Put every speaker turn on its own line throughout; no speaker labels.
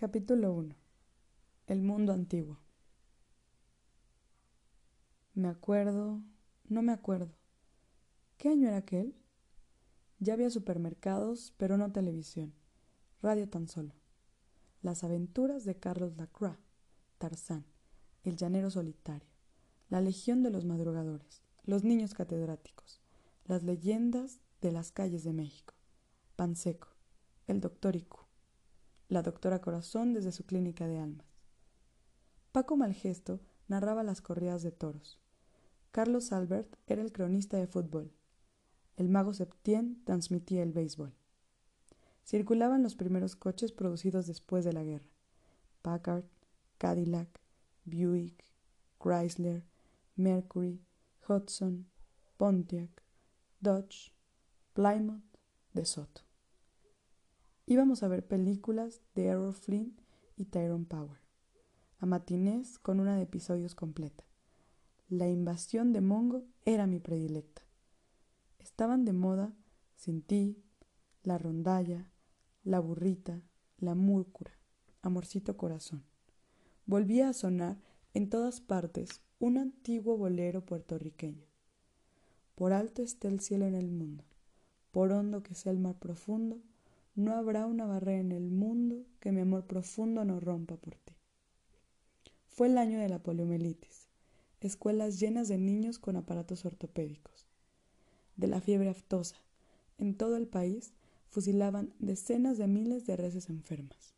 Capítulo 1 El mundo antiguo Me acuerdo, no me acuerdo. ¿Qué año era aquel? Ya había supermercados, pero no televisión, radio tan solo. Las aventuras de Carlos Lacroix, Tarzán, el llanero solitario, la legión de los madrugadores, los niños catedráticos, las leyendas de las calles de México, Panseco, el doctor Icu, la doctora Corazón desde su clínica de almas. Paco Malgesto narraba las corridas de toros. Carlos Albert era el cronista de fútbol. El mago Septien transmitía el béisbol. Circulaban los primeros coches producidos después de la guerra. Packard, Cadillac, Buick, Chrysler, Mercury, Hudson, Pontiac, Dodge, Plymouth, De Soto. Íbamos a ver películas de Errol Flynn y Tyrone Power, a matinés con una de episodios completa. La invasión de Mongo era mi predilecta. Estaban de moda Sin ti, La rondalla, La burrita, La múrcura, Amorcito corazón. Volvía a sonar en todas partes un antiguo bolero puertorriqueño. Por alto esté el cielo en el mundo, por hondo que sea el mar profundo, no habrá una barrera en el mundo que mi amor profundo no rompa por ti. Fue el año de la poliomielitis, escuelas llenas de niños con aparatos ortopédicos. De la fiebre aftosa, en todo el país fusilaban decenas de miles de reses enfermas.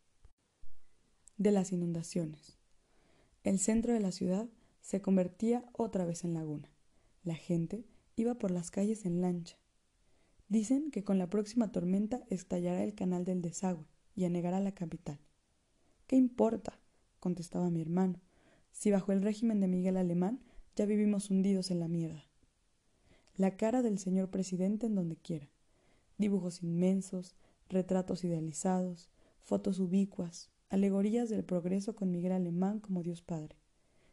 De las inundaciones. El centro de la ciudad se convertía otra vez en laguna. La gente iba por las calles en lancha, Dicen que con la próxima tormenta estallará el canal del desagüe y anegará la capital. ¿Qué importa? contestaba mi hermano, si bajo el régimen de Miguel Alemán ya vivimos hundidos en la mierda. La cara del señor presidente en donde quiera. Dibujos inmensos, retratos idealizados, fotos ubicuas, alegorías del progreso con Miguel Alemán como Dios Padre,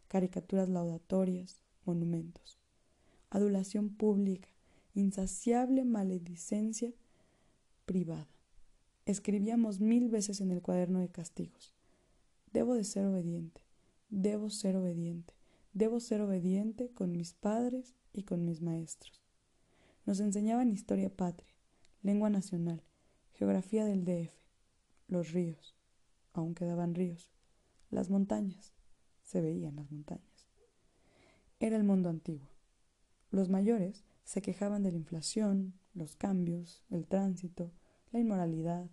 caricaturas laudatorias, monumentos, adulación pública, insaciable maledicencia privada. Escribíamos mil veces en el cuaderno de castigos. Debo de ser obediente, debo ser obediente, debo ser obediente con mis padres y con mis maestros. Nos enseñaban historia patria, lengua nacional, geografía del DF, los ríos, aún quedaban ríos, las montañas, se veían las montañas. Era el mundo antiguo. Los mayores se quejaban de la inflación, los cambios, el tránsito, la inmoralidad,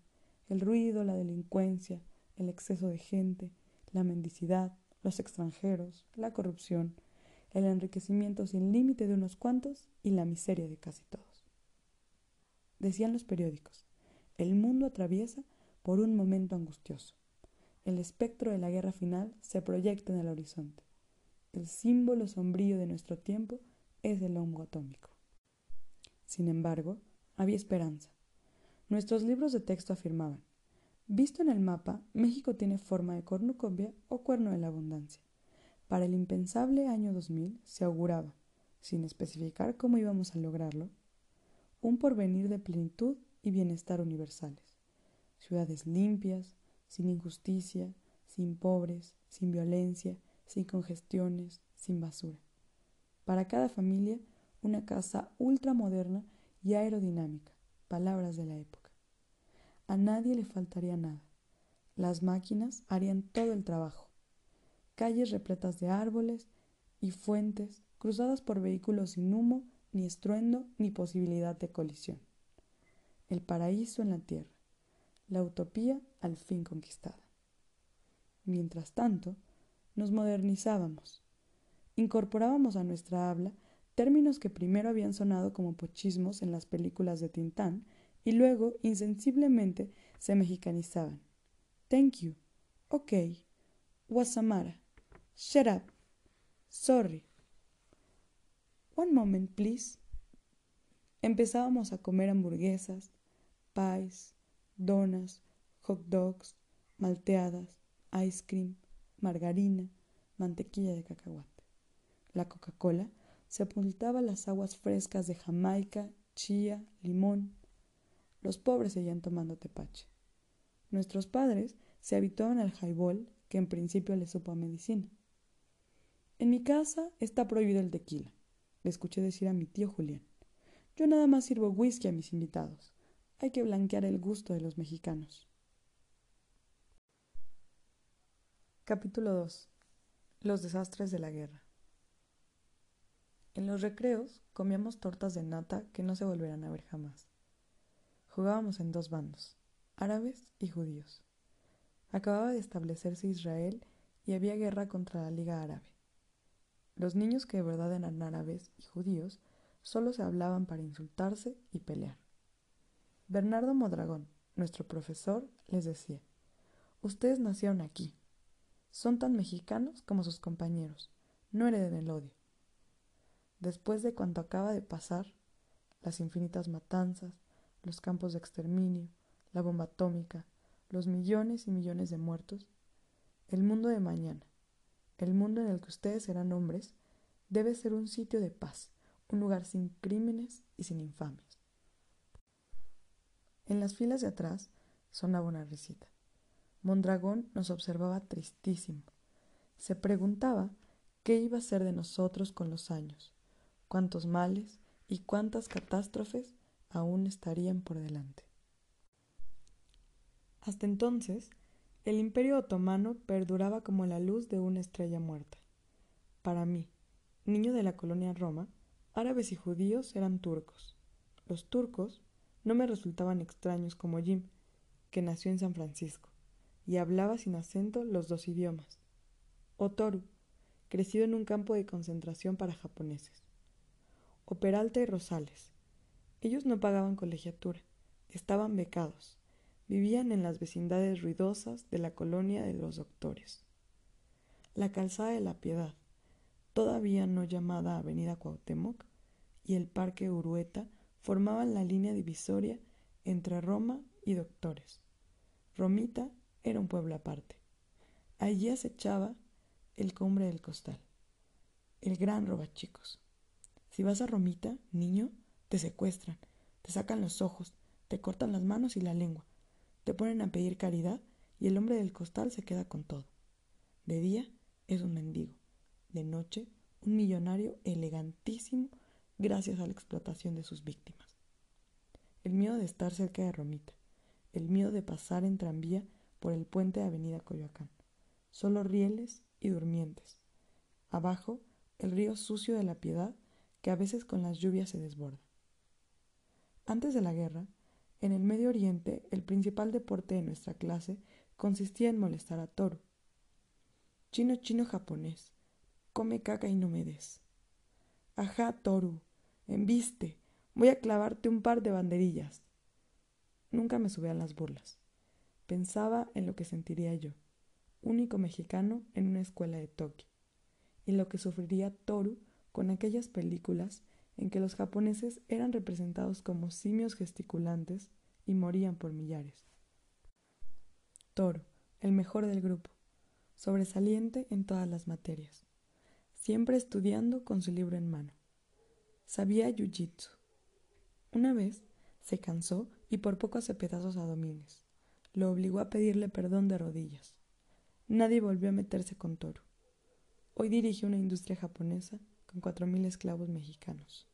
el ruido, la delincuencia, el exceso de gente, la mendicidad, los extranjeros, la corrupción, el enriquecimiento sin límite de unos cuantos y la miseria de casi todos. Decían los periódicos, el mundo atraviesa por un momento angustioso. El espectro de la guerra final se proyecta en el horizonte. El símbolo sombrío de nuestro tiempo es el hongo atómico. Sin embargo, había esperanza. Nuestros libros de texto afirmaban, visto en el mapa, México tiene forma de cornucopia o cuerno de la abundancia. Para el impensable año 2000 se auguraba, sin especificar cómo íbamos a lograrlo, un porvenir de plenitud y bienestar universales. Ciudades limpias, sin injusticia, sin pobres, sin violencia, sin congestiones, sin basura. Para cada familia, una casa ultramoderna y aerodinámica, palabras de la época. A nadie le faltaría nada. Las máquinas harían todo el trabajo. Calles repletas de árboles y fuentes cruzadas por vehículos sin humo, ni estruendo, ni posibilidad de colisión. El paraíso en la tierra, la utopía al fin conquistada. Mientras tanto, nos modernizábamos, incorporábamos a nuestra habla términos que primero habían sonado como pochismos en las películas de Tintán y luego insensiblemente se mexicanizaban. Thank you. Ok. Wasamara. Shut up. Sorry. One moment, please. Empezábamos a comer hamburguesas, pies, donas, hot dogs, malteadas, ice cream, margarina, mantequilla de cacahuate. La Coca-Cola sepultaba las aguas frescas de Jamaica, chía, limón. Los pobres seguían tomando tepache. Nuestros padres se habituaban al highball, que en principio les supo a medicina. En mi casa está prohibido el tequila, le escuché decir a mi tío Julián. Yo nada más sirvo whisky a mis invitados. Hay que blanquear el gusto de los mexicanos. Capítulo 2. Los desastres de la guerra. En los recreos comíamos tortas de nata que no se volverán a ver jamás. Jugábamos en dos bandos, árabes y judíos. Acababa de establecerse Israel y había guerra contra la Liga Árabe. Los niños que de verdad eran árabes y judíos solo se hablaban para insultarse y pelear. Bernardo Modragón, nuestro profesor, les decía, Ustedes nacieron aquí, son tan mexicanos como sus compañeros. No hereden el odio. Después de cuanto acaba de pasar, las infinitas matanzas, los campos de exterminio, la bomba atómica, los millones y millones de muertos, el mundo de mañana, el mundo en el que ustedes serán hombres, debe ser un sitio de paz, un lugar sin crímenes y sin infamias. En las filas de atrás sonaba una risita. Mondragón nos observaba tristísimo. Se preguntaba qué iba a ser de nosotros con los años, cuántos males y cuántas catástrofes aún estarían por delante. Hasta entonces, el imperio otomano perduraba como la luz de una estrella muerta. Para mí, niño de la colonia Roma, árabes y judíos eran turcos. Los turcos no me resultaban extraños como Jim, que nació en San Francisco y hablaba sin acento los dos idiomas. Otoru, crecido en un campo de concentración para japoneses. O Peralta y Rosales. Ellos no pagaban colegiatura, estaban becados, vivían en las vecindades ruidosas de la colonia de los doctores. La calzada de la Piedad, todavía no llamada Avenida Cuauhtémoc, y el Parque Urueta formaban la línea divisoria entre Roma y Doctores. Romita era un pueblo aparte. Allí acechaba el cumbre del costal, el gran robachicos. Si vas a Romita, niño, te secuestran, te sacan los ojos, te cortan las manos y la lengua, te ponen a pedir caridad y el hombre del costal se queda con todo. De día es un mendigo, de noche un millonario elegantísimo gracias a la explotación de sus víctimas. El miedo de estar cerca de Romita, el miedo de pasar en tranvía por el puente de Avenida Coyoacán. Solo rieles y durmientes. Abajo, el río sucio de la piedad que a veces con las lluvias se desborda. Antes de la guerra, en el Medio Oriente, el principal deporte de nuestra clase consistía en molestar a Toru. Chino chino japonés, come caca y no me des. Ajá, Toru, embiste, voy a clavarte un par de banderillas. Nunca me subían las burlas. Pensaba en lo que sentiría yo, único mexicano en una escuela de Tokio, y lo que sufriría Toru con aquellas películas en que los japoneses eran representados como simios gesticulantes y morían por millares. Toru, el mejor del grupo, sobresaliente en todas las materias, siempre estudiando con su libro en mano. Sabía jiu-jitsu. Una vez se cansó y por poco hace pedazos a Domínguez lo obligó a pedirle perdón de rodillas. Nadie volvió a meterse con Toro. Hoy dirige una industria japonesa cuatro mil esclavos mexicanos.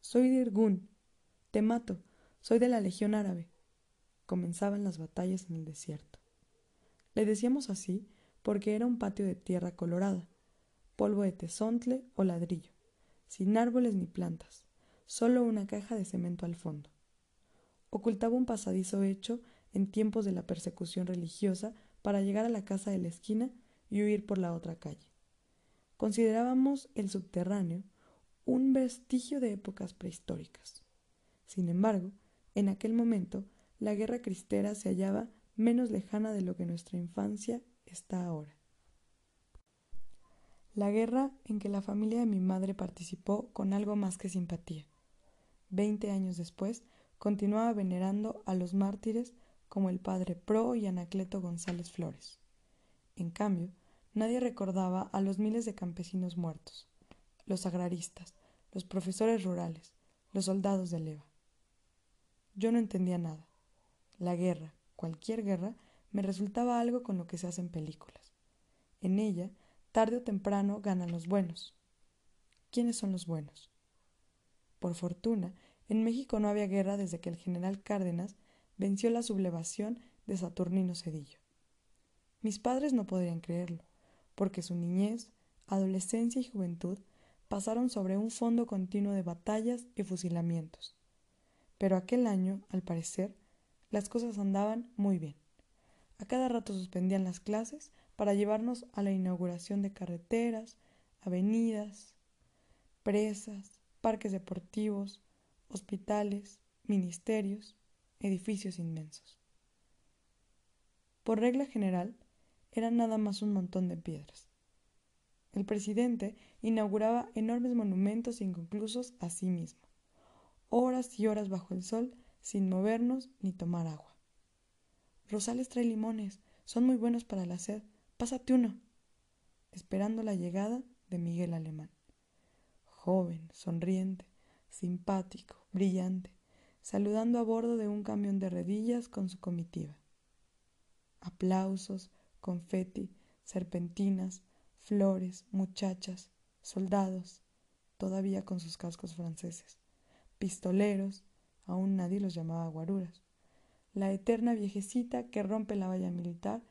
Soy de Irgun. Te mato. Soy de la Legión Árabe. Comenzaban las batallas en el desierto. Le decíamos así porque era un patio de tierra colorada, polvo de tesontle o ladrillo, sin árboles ni plantas, solo una caja de cemento al fondo. Ocultaba un pasadizo hecho en tiempos de la persecución religiosa para llegar a la casa de la esquina y huir por la otra calle. Considerábamos el subterráneo un vestigio de épocas prehistóricas. Sin embargo, en aquel momento, la guerra cristera se hallaba menos lejana de lo que nuestra infancia está ahora. La guerra en que la familia de mi madre participó con algo más que simpatía. Veinte años después, continuaba venerando a los mártires como el padre Pro y Anacleto González Flores. En cambio, nadie recordaba a los miles de campesinos muertos, los agraristas, los profesores rurales, los soldados de leva. Yo no entendía nada. La guerra, cualquier guerra, me resultaba algo con lo que se hacen películas. En ella, tarde o temprano ganan los buenos. ¿Quiénes son los buenos? Por fortuna, en México no había guerra desde que el general Cárdenas venció la sublevación de Saturnino Cedillo. Mis padres no podrían creerlo, porque su niñez, adolescencia y juventud pasaron sobre un fondo continuo de batallas y fusilamientos. Pero aquel año, al parecer, las cosas andaban muy bien. A cada rato suspendían las clases para llevarnos a la inauguración de carreteras, avenidas, presas, parques deportivos, hospitales, ministerios, edificios inmensos. Por regla general, eran nada más un montón de piedras. El presidente inauguraba enormes monumentos inconclusos a sí mismo, horas y horas bajo el sol sin movernos ni tomar agua. Rosales trae limones, son muy buenos para la sed, pásate uno. Esperando la llegada de Miguel Alemán. Joven, sonriente, simpático, brillante, saludando a bordo de un camión de redillas con su comitiva. Aplausos, confeti, serpentinas, flores, muchachas, soldados, todavía con sus cascos franceses, pistoleros, aún nadie los llamaba guaruras, la eterna viejecita que rompe la valla militar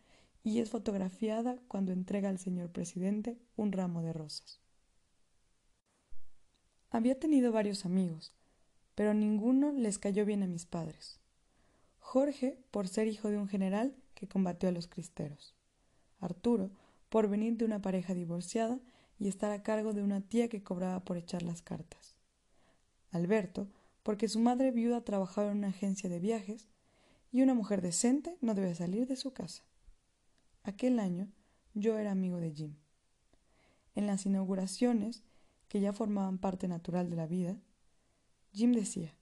y es fotografiada cuando entrega al señor presidente un ramo de rosas. Había tenido varios amigos, pero ninguno les cayó bien a mis padres. Jorge, por ser hijo de un general que combatió a los cristeros. Arturo, por venir de una pareja divorciada y estar a cargo de una tía que cobraba por echar las cartas. Alberto, porque su madre viuda trabajaba en una agencia de viajes y una mujer decente no debe salir de su casa. Aquel año yo era amigo de Jim. En las inauguraciones, que ya formaban parte natural de la vida, Jim decía,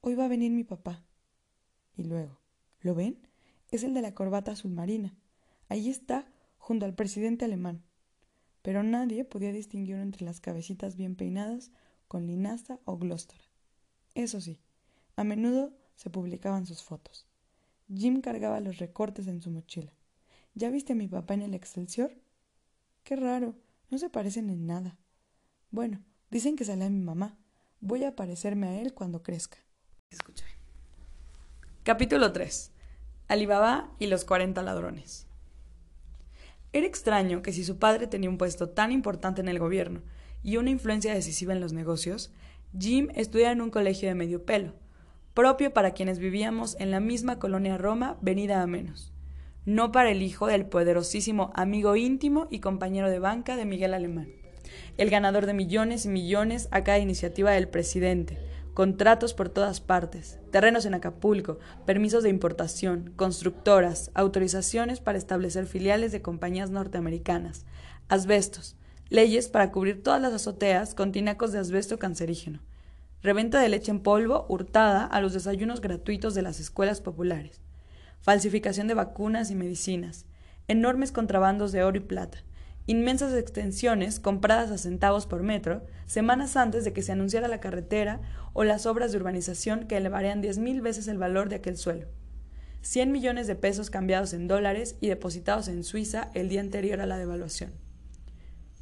Hoy va a venir mi papá. Y luego, ¿lo ven? Es el de la corbata azul marina. Ahí está, junto al presidente alemán. Pero nadie podía distinguirlo entre las cabecitas bien peinadas con linaza o glóstara. Eso sí, a menudo se publicaban sus fotos. Jim cargaba los recortes en su mochila. ¿Ya viste a mi papá en el Excelsior? Qué raro, no se parecen en nada. Bueno, dicen que sale a mi mamá. Voy a parecerme a él cuando crezca. Escucha. Capítulo 3. Alibaba y los 40 ladrones. Era extraño que si su padre tenía un puesto tan importante en el gobierno y una influencia decisiva en los negocios, Jim estudiara en un colegio de medio pelo, propio para quienes vivíamos en la misma colonia Roma, venida a menos, no para el hijo del poderosísimo amigo íntimo y compañero de banca de Miguel Alemán, el ganador de millones y millones a cada iniciativa del presidente, contratos por todas partes, terrenos en Acapulco, permisos de importación, constructoras, autorizaciones para establecer filiales de compañías norteamericanas, asbestos, leyes para cubrir todas las azoteas con tinacos de asbesto cancerígeno, reventa de leche en polvo hurtada a los desayunos gratuitos de las escuelas populares, falsificación de vacunas y medicinas, enormes contrabandos de oro y plata, inmensas extensiones compradas a centavos por metro semanas antes de que se anunciara la carretera o las obras de urbanización que elevarían diez mil veces el valor de aquel suelo. Cien millones de pesos cambiados en dólares y depositados en Suiza el día anterior a la devaluación.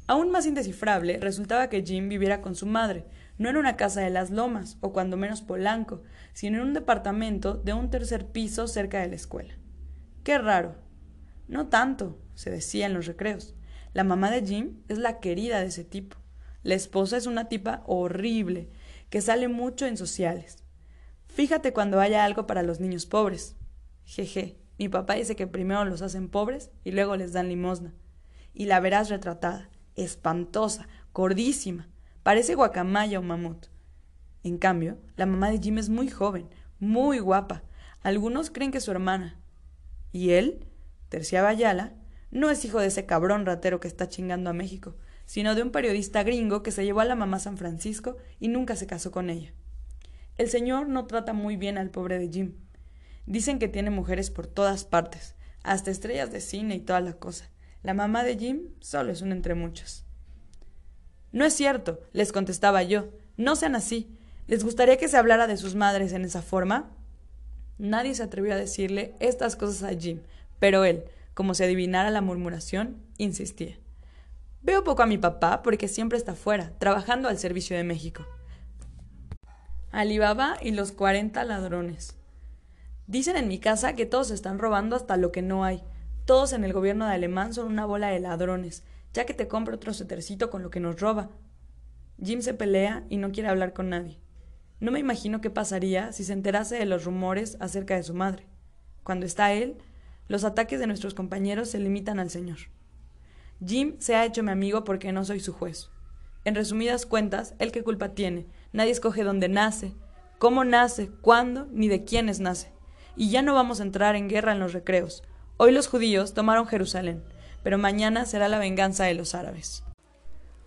Aún más indescifrable resultaba que Jim viviera con su madre, no en una casa de las lomas, o cuando menos polanco, sino en un departamento de un tercer piso cerca de la escuela. Qué raro. No tanto, se decía en los recreos. La mamá de Jim es la querida de ese tipo. La esposa es una tipa horrible, que sale mucho en sociales. Fíjate cuando haya algo para los niños pobres. Jeje, mi papá dice que primero los hacen pobres y luego les dan limosna. Y la verás retratada, espantosa, gordísima, parece guacamaya o mamut. En cambio, la mamá de Jim es muy joven, muy guapa. Algunos creen que es su hermana. Y él, Tercia Bayala, no es hijo de ese cabrón ratero que está chingando a México, sino de un periodista gringo que se llevó a la mamá San Francisco y nunca se casó con ella. El señor no trata muy bien al pobre de Jim. Dicen que tiene mujeres por todas partes, hasta estrellas de cine y toda la cosa. La mamá de Jim solo es una entre muchas. No es cierto, les contestaba yo. No sean así. ¿Les gustaría que se hablara de sus madres en esa forma? Nadie se atrevió a decirle estas cosas a Jim, pero él, como si adivinara la murmuración, insistía. Veo poco a mi papá porque siempre está fuera, trabajando al servicio de México. Alibaba y los cuarenta ladrones. Dicen en mi casa que todos están robando hasta lo que no hay. Todos en el gobierno de Alemán son una bola de ladrones, ya que te compro otro suetercito con lo que nos roba. Jim se pelea y no quiere hablar con nadie. No me imagino qué pasaría si se enterase de los rumores acerca de su madre. Cuando está él, los ataques de nuestros compañeros se limitan al Señor. Jim se ha hecho mi amigo porque no soy su juez. En resumidas cuentas, ¿él qué culpa tiene? Nadie escoge dónde nace, cómo nace, cuándo, ni de quiénes nace. Y ya no vamos a entrar en guerra en los recreos. Hoy los judíos tomaron Jerusalén, pero mañana será la venganza de los árabes.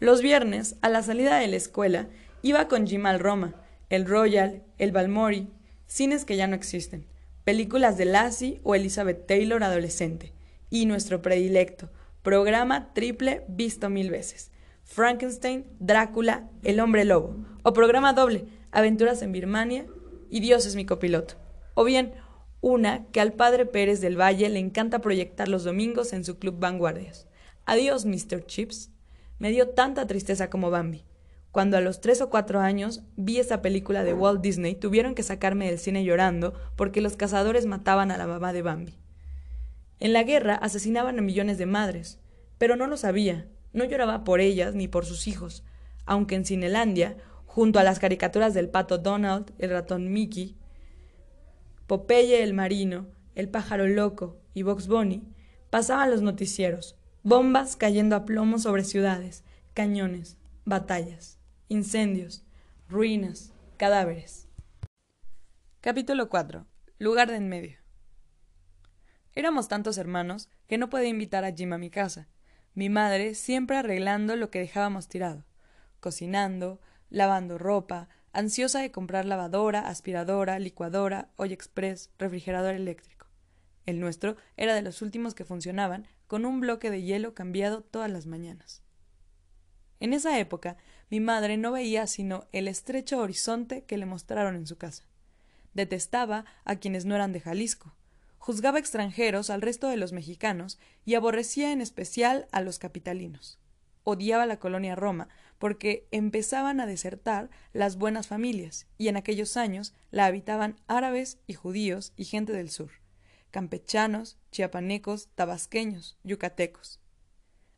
Los viernes, a la salida de la escuela, iba con Jim al Roma, el Royal, el Balmori, cines que ya no existen, películas de Lassie o Elizabeth Taylor adolescente, y nuestro predilecto, programa triple visto mil veces, Frankenstein, Drácula, El hombre lobo, o programa doble, Aventuras en Birmania y Dios es mi copiloto, o bien una que al padre Pérez del Valle le encanta proyectar los domingos en su club Vanguardias. Adiós, Mr. Chips. Me dio tanta tristeza como Bambi. Cuando a los tres o cuatro años vi esa película de Walt Disney, tuvieron que sacarme del cine llorando porque los cazadores mataban a la mamá de Bambi. En la guerra asesinaban a millones de madres, pero no lo sabía, no lloraba por ellas ni por sus hijos, aunque en Cinelandia, junto a las caricaturas del pato Donald, el ratón Mickey, Popeye el marino, el pájaro loco y Box Bunny, pasaban los noticieros, bombas cayendo a plomo sobre ciudades, cañones, batallas, incendios, ruinas, cadáveres. Capítulo 4. Lugar de en medio. Éramos tantos hermanos que no podía invitar a Jim a mi casa. Mi madre siempre arreglando lo que dejábamos tirado, cocinando, lavando ropa, ansiosa de comprar lavadora, aspiradora, licuadora, olla express, refrigerador eléctrico. El nuestro era de los últimos que funcionaban, con un bloque de hielo cambiado todas las mañanas. En esa época, mi madre no veía sino el estrecho horizonte que le mostraron en su casa. Detestaba a quienes no eran de Jalisco, juzgaba extranjeros al resto de los mexicanos y aborrecía en especial a los capitalinos. Odiaba la colonia Roma porque empezaban a desertar las buenas familias, y en aquellos años la habitaban árabes y judíos y gente del sur, campechanos, chiapanecos, tabasqueños, yucatecos.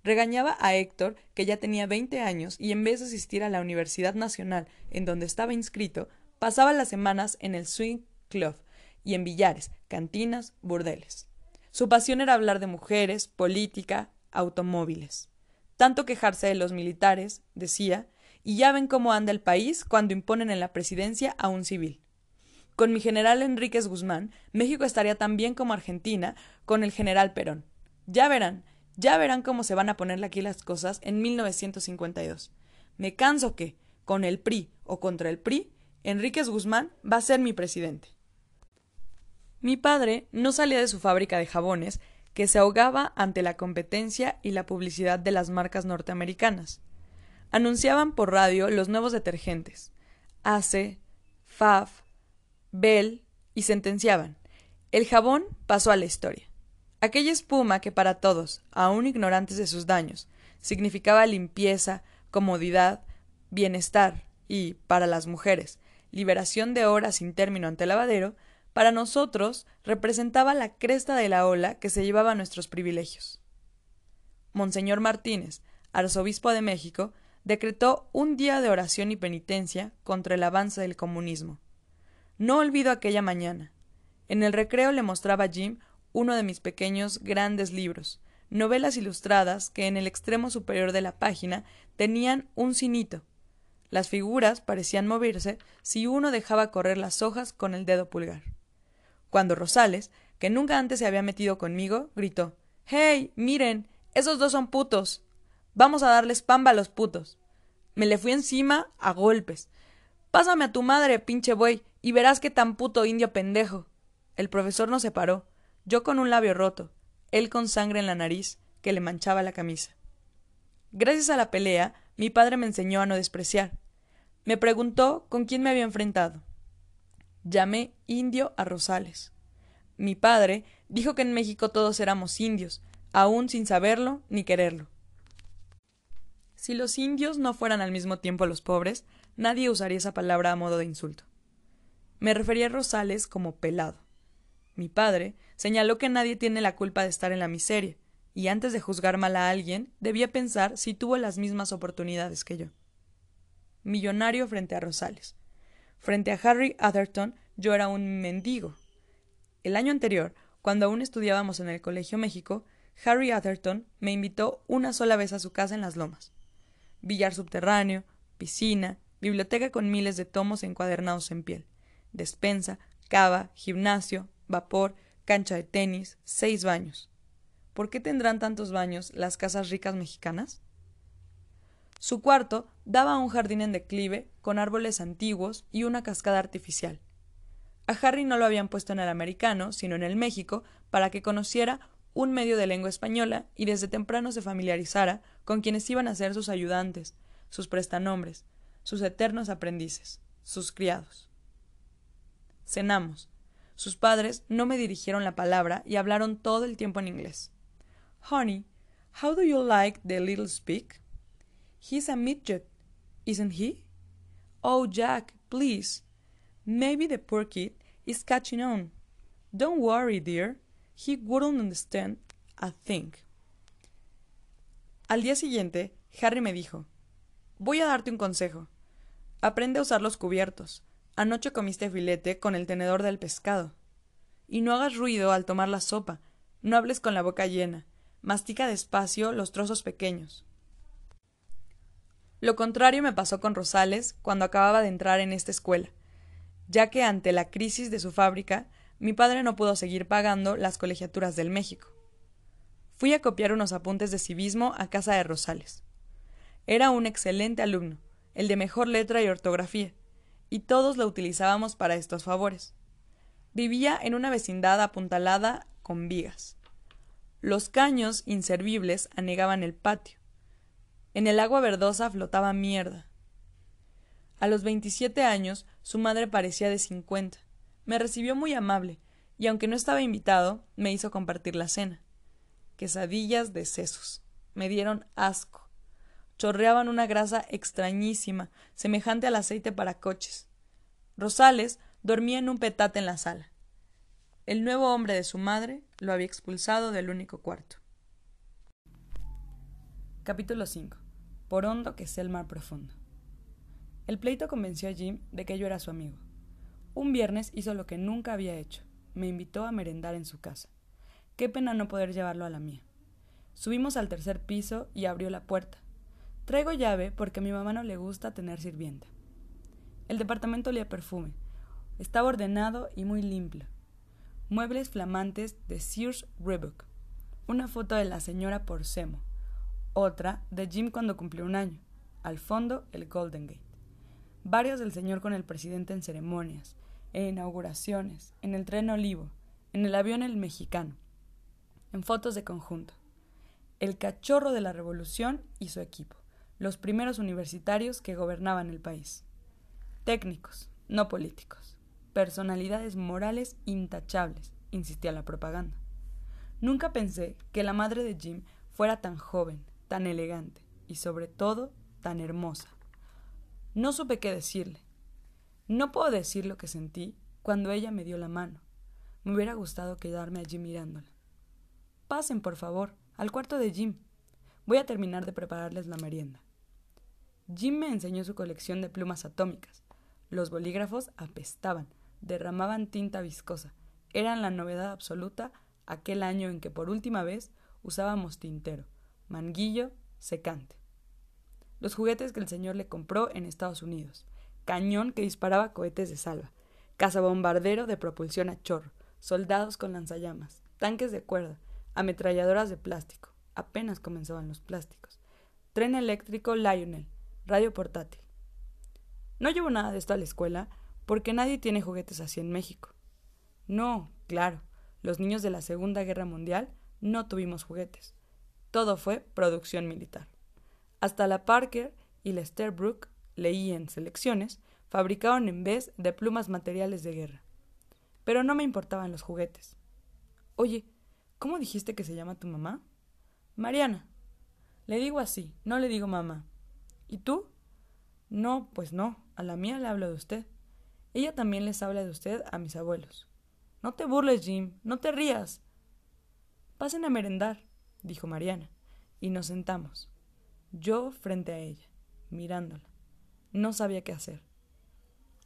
Regañaba a Héctor, que ya tenía veinte años, y en vez de asistir a la Universidad Nacional, en donde estaba inscrito, pasaba las semanas en el Swing Club y en billares, cantinas, burdeles. Su pasión era hablar de mujeres, política, automóviles tanto quejarse de los militares, decía, y ya ven cómo anda el país cuando imponen en la presidencia a un civil. Con mi general Enríquez Guzmán, México estaría tan bien como Argentina con el general Perón. Ya verán, ya verán cómo se van a ponerle aquí las cosas en 1952. Me canso que, con el PRI o contra el PRI, Enríquez Guzmán va a ser mi presidente. Mi padre no salía de su fábrica de jabones que se ahogaba ante la competencia y la publicidad de las marcas norteamericanas. Anunciaban por radio los nuevos detergentes, Ace, Faf, Bell, y sentenciaban. El jabón pasó a la historia. Aquella espuma que para todos, aun ignorantes de sus daños, significaba limpieza, comodidad, bienestar y, para las mujeres, liberación de horas sin término ante lavadero, para nosotros representaba la cresta de la ola que se llevaba nuestros privilegios. Monseñor Martínez, arzobispo de México, decretó un día de oración y penitencia contra el avance del comunismo. No olvido aquella mañana. En el recreo le mostraba a Jim uno de mis pequeños grandes libros, novelas ilustradas que en el extremo superior de la página tenían un cinito. Las figuras parecían moverse si uno dejaba correr las hojas con el dedo pulgar cuando Rosales, que nunca antes se había metido conmigo, gritó Hey, miren, esos dos son putos. Vamos a darles pamba a los putos. Me le fui encima a golpes. Pásame a tu madre, pinche buey, y verás qué tan puto indio pendejo. El profesor no se paró, yo con un labio roto, él con sangre en la nariz que le manchaba la camisa. Gracias a la pelea, mi padre me enseñó a no despreciar. Me preguntó con quién me había enfrentado. Llamé indio a Rosales. Mi padre dijo que en México todos éramos indios, aún sin saberlo ni quererlo. Si los indios no fueran al mismo tiempo los pobres, nadie usaría esa palabra a modo de insulto. Me refería a Rosales como pelado. Mi padre señaló que nadie tiene la culpa de estar en la miseria, y antes de juzgar mal a alguien, debía pensar si tuvo las mismas oportunidades que yo. Millonario frente a Rosales. Frente a Harry Atherton, yo era un mendigo. El año anterior, cuando aún estudiábamos en el Colegio México, Harry Atherton me invitó una sola vez a su casa en las lomas. Billar subterráneo, piscina, biblioteca con miles de tomos encuadernados en piel, despensa, cava, gimnasio, vapor, cancha de tenis, seis baños. ¿Por qué tendrán tantos baños las casas ricas mexicanas? Su cuarto daba a un jardín en declive, con árboles antiguos y una cascada artificial. A Harry no lo habían puesto en el americano, sino en el México, para que conociera un medio de lengua española y desde temprano se familiarizara con quienes iban a ser sus ayudantes, sus prestanombres, sus eternos aprendices, sus criados. Cenamos. Sus padres no me dirigieron la palabra y hablaron todo el tiempo en inglés. Honey, how do you like the little speak? He's a midget, isn't he? Oh, Jack, please. Maybe the poor kid is catching on. Don't worry, dear. He wouldn't understand a thing. Al día siguiente, Harry me dijo Voy a darte un consejo. Aprende a usar los cubiertos. Anoche comiste filete con el tenedor del pescado. Y no hagas ruido al tomar la sopa. No hables con la boca llena. Mastica despacio los trozos pequeños. Lo contrario me pasó con Rosales cuando acababa de entrar en esta escuela, ya que ante la crisis de su fábrica, mi padre no pudo seguir pagando las colegiaturas del México. Fui a copiar unos apuntes de civismo a casa de Rosales. Era un excelente alumno, el de mejor letra y ortografía, y todos lo utilizábamos para estos favores. Vivía en una vecindad apuntalada con vigas. Los caños inservibles anegaban el patio. En el agua verdosa flotaba mierda. A los veintisiete años su madre parecía de cincuenta. Me recibió muy amable, y aunque no estaba invitado, me hizo compartir la cena. Quesadillas de sesos. Me dieron asco. Chorreaban una grasa extrañísima, semejante al aceite para coches. Rosales dormía en un petate en la sala. El nuevo hombre de su madre lo había expulsado del único cuarto. Capítulo 5. Por hondo que sea el mar profundo. El pleito convenció a Jim de que yo era su amigo. Un viernes hizo lo que nunca había hecho. Me invitó a merendar en su casa. Qué pena no poder llevarlo a la mía. Subimos al tercer piso y abrió la puerta. Traigo llave porque a mi mamá no le gusta tener sirvienta. El departamento olía perfume. Estaba ordenado y muy limpio. Muebles flamantes de Sears Roebuck, una foto de la señora Porcemo, otra de Jim cuando cumplió un año, al fondo el Golden Gate, varios del señor con el presidente en ceremonias, en inauguraciones, en el tren olivo, en el avión el mexicano, en fotos de conjunto, el cachorro de la revolución y su equipo, los primeros universitarios que gobernaban el país, técnicos, no políticos personalidades morales intachables, insistía la propaganda. Nunca pensé que la madre de Jim fuera tan joven, tan elegante y sobre todo tan hermosa. No supe qué decirle. No puedo decir lo que sentí cuando ella me dio la mano. Me hubiera gustado quedarme allí mirándola. Pasen, por favor, al cuarto de Jim. Voy a terminar de prepararles la merienda. Jim me enseñó su colección de plumas atómicas. Los bolígrafos apestaban, derramaban tinta viscosa. Eran la novedad absoluta aquel año en que por última vez usábamos tintero, manguillo, secante. Los juguetes que el señor le compró en Estados Unidos, cañón que disparaba cohetes de salva, cazabombardero de propulsión a chorro, soldados con lanzallamas, tanques de cuerda, ametralladoras de plástico, apenas comenzaban los plásticos, tren eléctrico Lionel, radio portátil. No llevo nada de esto a la escuela porque nadie tiene juguetes así en México. No, claro, los niños de la Segunda Guerra Mundial no tuvimos juguetes. Todo fue producción militar. Hasta la Parker y la Sterbrook, leí en selecciones, fabricaron en vez de plumas materiales de guerra. Pero no me importaban los juguetes. Oye, ¿cómo dijiste que se llama tu mamá? Mariana. Le digo así, no le digo mamá. ¿Y tú? No, pues no, a la mía le hablo de usted. Ella también les habla de usted a mis abuelos. No te burles, Jim, no te rías. Pasen a merendar, dijo Mariana, y nos sentamos. Yo frente a ella, mirándola. No sabía qué hacer.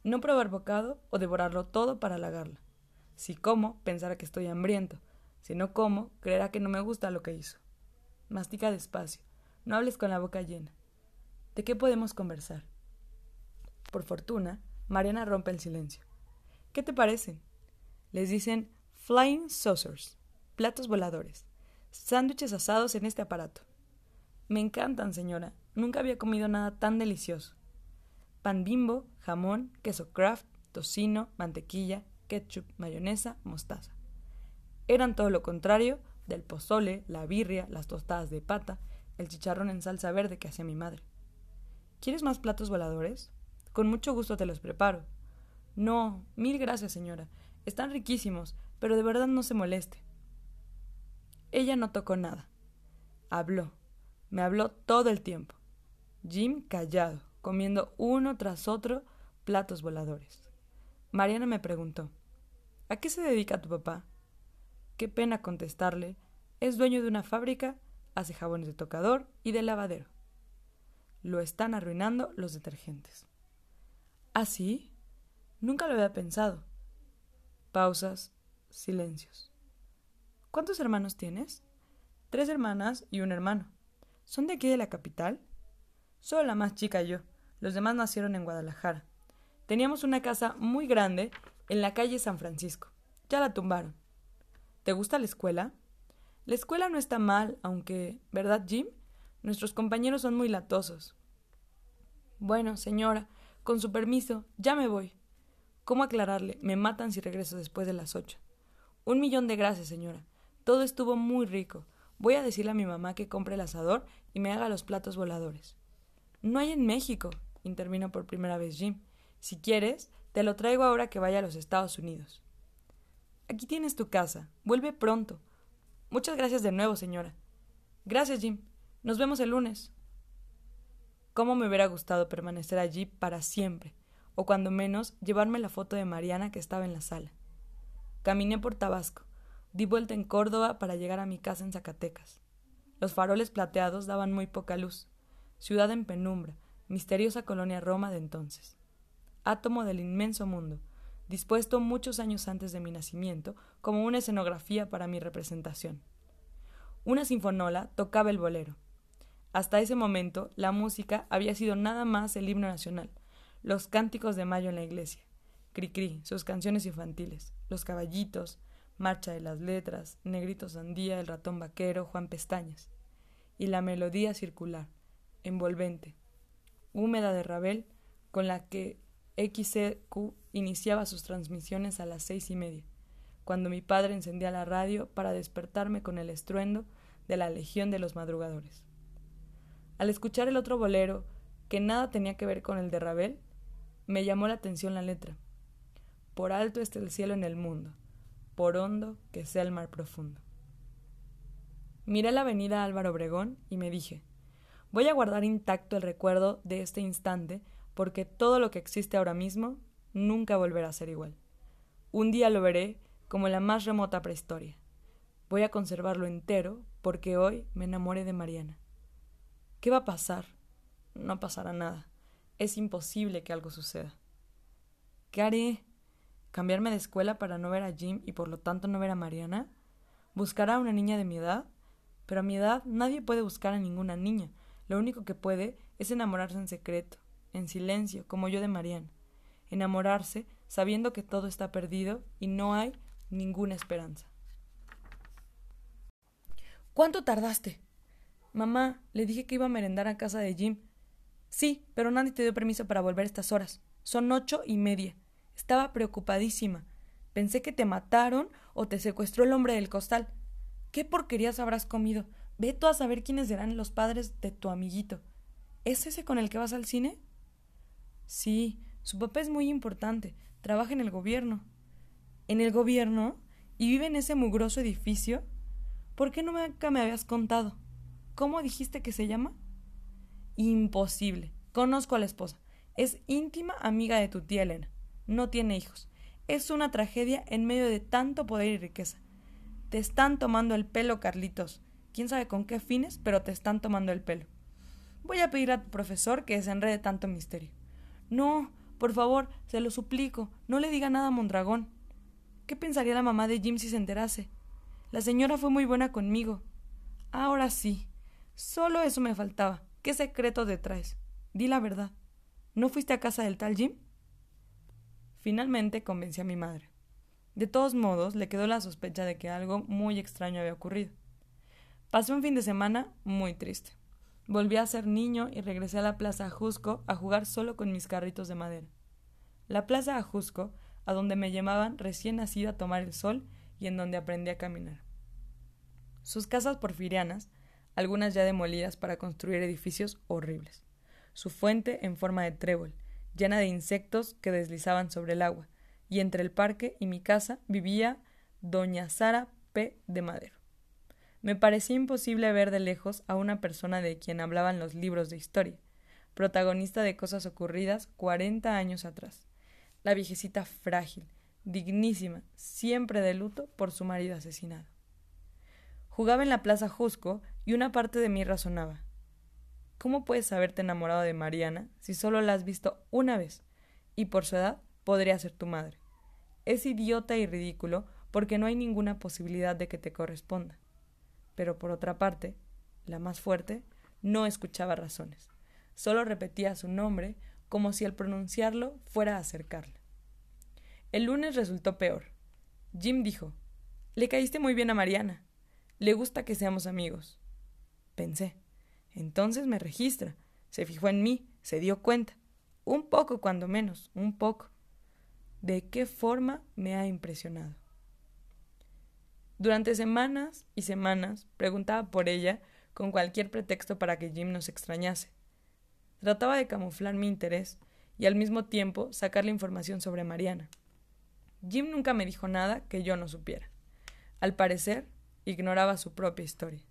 No probar bocado o devorarlo todo para halagarla. Si como, pensará que estoy hambriento. Si no como, creerá que no me gusta lo que hizo. Mastica despacio. No hables con la boca llena. ¿De qué podemos conversar? Por fortuna, Mariana rompe el silencio. ¿Qué te parecen? Les dicen flying saucers, platos voladores, sándwiches asados en este aparato. Me encantan, señora. Nunca había comido nada tan delicioso. Pan bimbo, jamón, queso craft, tocino, mantequilla, ketchup, mayonesa, mostaza. Eran todo lo contrario del pozole, la birria, las tostadas de pata, el chicharrón en salsa verde que hacía mi madre. ¿Quieres más platos voladores? Con mucho gusto te los preparo. No, mil gracias, señora. Están riquísimos, pero de verdad no se moleste. Ella no tocó nada. Habló. Me habló todo el tiempo. Jim callado, comiendo uno tras otro platos voladores. Mariana me preguntó ¿A qué se dedica tu papá? Qué pena contestarle. Es dueño de una fábrica, hace jabones de tocador y de lavadero. Lo están arruinando los detergentes. ¿Ah, sí? Nunca lo había pensado. Pausas, silencios. ¿Cuántos hermanos tienes? Tres hermanas y un hermano. ¿Son de aquí de la capital? Solo la más chica yo. Los demás nacieron en Guadalajara. Teníamos una casa muy grande en la calle San Francisco. Ya la tumbaron. ¿Te gusta la escuela? La escuela no está mal, aunque, ¿verdad, Jim? Nuestros compañeros son muy latosos. Bueno, señora, con su permiso, ya me voy. ¿Cómo aclararle? Me matan si regreso después de las ocho. Un millón de gracias, señora. Todo estuvo muy rico. Voy a decirle a mi mamá que compre el asador y me haga los platos voladores. No hay en México, intervino por primera vez Jim. Si quieres, te lo traigo ahora que vaya a los Estados Unidos. Aquí tienes tu casa. Vuelve pronto. Muchas gracias de nuevo, señora. Gracias, Jim. Nos vemos el lunes. ¿Cómo me hubiera gustado permanecer allí para siempre? O cuando menos, llevarme la foto de Mariana que estaba en la sala. Caminé por Tabasco. Di vuelta en Córdoba para llegar a mi casa en Zacatecas. Los faroles plateados daban muy poca luz. Ciudad en penumbra, misteriosa colonia Roma de entonces átomo del inmenso mundo, dispuesto muchos años antes de mi nacimiento como una escenografía para mi representación. Una sinfonola tocaba el bolero. Hasta ese momento la música había sido nada más el himno nacional, los cánticos de mayo en la iglesia, Cricri, sus canciones infantiles, los caballitos, Marcha de las Letras, Negrito Sandía, El ratón vaquero, Juan Pestañas, y la melodía circular, envolvente, húmeda de Rabel, con la que XCQ iniciaba sus transmisiones a las seis y media, cuando mi padre encendía la radio para despertarme con el estruendo de la legión de los madrugadores. Al escuchar el otro bolero, que nada tenía que ver con el de Rabel, me llamó la atención la letra. Por alto está el cielo en el mundo, por hondo que sea el mar profundo. Miré la avenida Álvaro Obregón y me dije, voy a guardar intacto el recuerdo de este instante porque todo lo que existe ahora mismo nunca volverá a ser igual. Un día lo veré como la más remota prehistoria. Voy a conservarlo entero porque hoy me enamoré de Mariana. ¿Qué va a pasar? No pasará nada. Es imposible que algo suceda. ¿Qué haré? ¿Cambiarme de escuela para no ver a Jim y por lo tanto no ver a Mariana? ¿Buscar a una niña de mi edad? Pero a mi edad nadie puede buscar a ninguna niña. Lo único que puede es enamorarse en secreto, en silencio, como yo de Mariana, enamorarse sabiendo que todo está perdido y no hay ninguna esperanza. ¿Cuánto tardaste? Mamá, le dije que iba a merendar a casa de Jim. Sí, pero nadie te dio permiso para volver a estas horas. Son ocho y media. Estaba preocupadísima. Pensé que te mataron o te secuestró el hombre del costal. ¿Qué porquerías habrás comido? Ve tú a saber quiénes serán los padres de tu amiguito. ¿Es ese con el que vas al cine? Sí, Su papá es muy importante, trabaja en el gobierno. ¿En el gobierno? ¿Y vive en ese mugroso edificio? ¿Por qué nunca me habías contado? ¿Cómo dijiste que se llama? Imposible. Conozco a la esposa. Es íntima amiga de tu tía Elena. No tiene hijos. Es una tragedia en medio de tanto poder y riqueza. Te están tomando el pelo, Carlitos. Quién sabe con qué fines, pero te están tomando el pelo. Voy a pedir a tu profesor que desenrede tanto misterio. No, por favor, se lo suplico, no le diga nada a Mondragón. ¿Qué pensaría la mamá de Jim si se enterase? La señora fue muy buena conmigo. Ahora sí. Solo eso me faltaba. ¿Qué secreto te traes? Di la verdad. ¿No fuiste a casa del tal Jim? Finalmente convencí a mi madre. De todos modos, le quedó la sospecha de que algo muy extraño había ocurrido. Pasé un fin de semana muy triste. Volví a ser niño y regresé a la Plaza Ajusco a jugar solo con mis carritos de madera. La Plaza Ajusco, a donde me llamaban recién nacido a tomar el sol y en donde aprendí a caminar. Sus casas porfirianas, algunas ya demolidas para construir edificios horribles. Su fuente en forma de trébol, llena de insectos que deslizaban sobre el agua, y entre el parque y mi casa vivía doña Sara P. de Madero. Me parecía imposible ver de lejos a una persona de quien hablaban los libros de historia, protagonista de cosas ocurridas cuarenta años atrás. La viejecita frágil, dignísima, siempre de luto por su marido asesinado. Jugaba en la plaza Jusco y una parte de mí razonaba. ¿Cómo puedes haberte enamorado de Mariana si solo la has visto una vez y por su edad podría ser tu madre? Es idiota y ridículo porque no hay ninguna posibilidad de que te corresponda pero por otra parte, la más fuerte, no escuchaba razones. Solo repetía su nombre como si al pronunciarlo fuera a acercarle. El lunes resultó peor. Jim dijo Le caíste muy bien a Mariana. Le gusta que seamos amigos. Pensé. Entonces me registra. Se fijó en mí, se dio cuenta. Un poco, cuando menos, un poco. ¿De qué forma me ha impresionado? Durante semanas y semanas preguntaba por ella con cualquier pretexto para que Jim nos extrañase. Trataba de camuflar mi interés y al mismo tiempo sacarle información sobre Mariana. Jim nunca me dijo nada que yo no supiera. Al parecer, ignoraba su propia historia.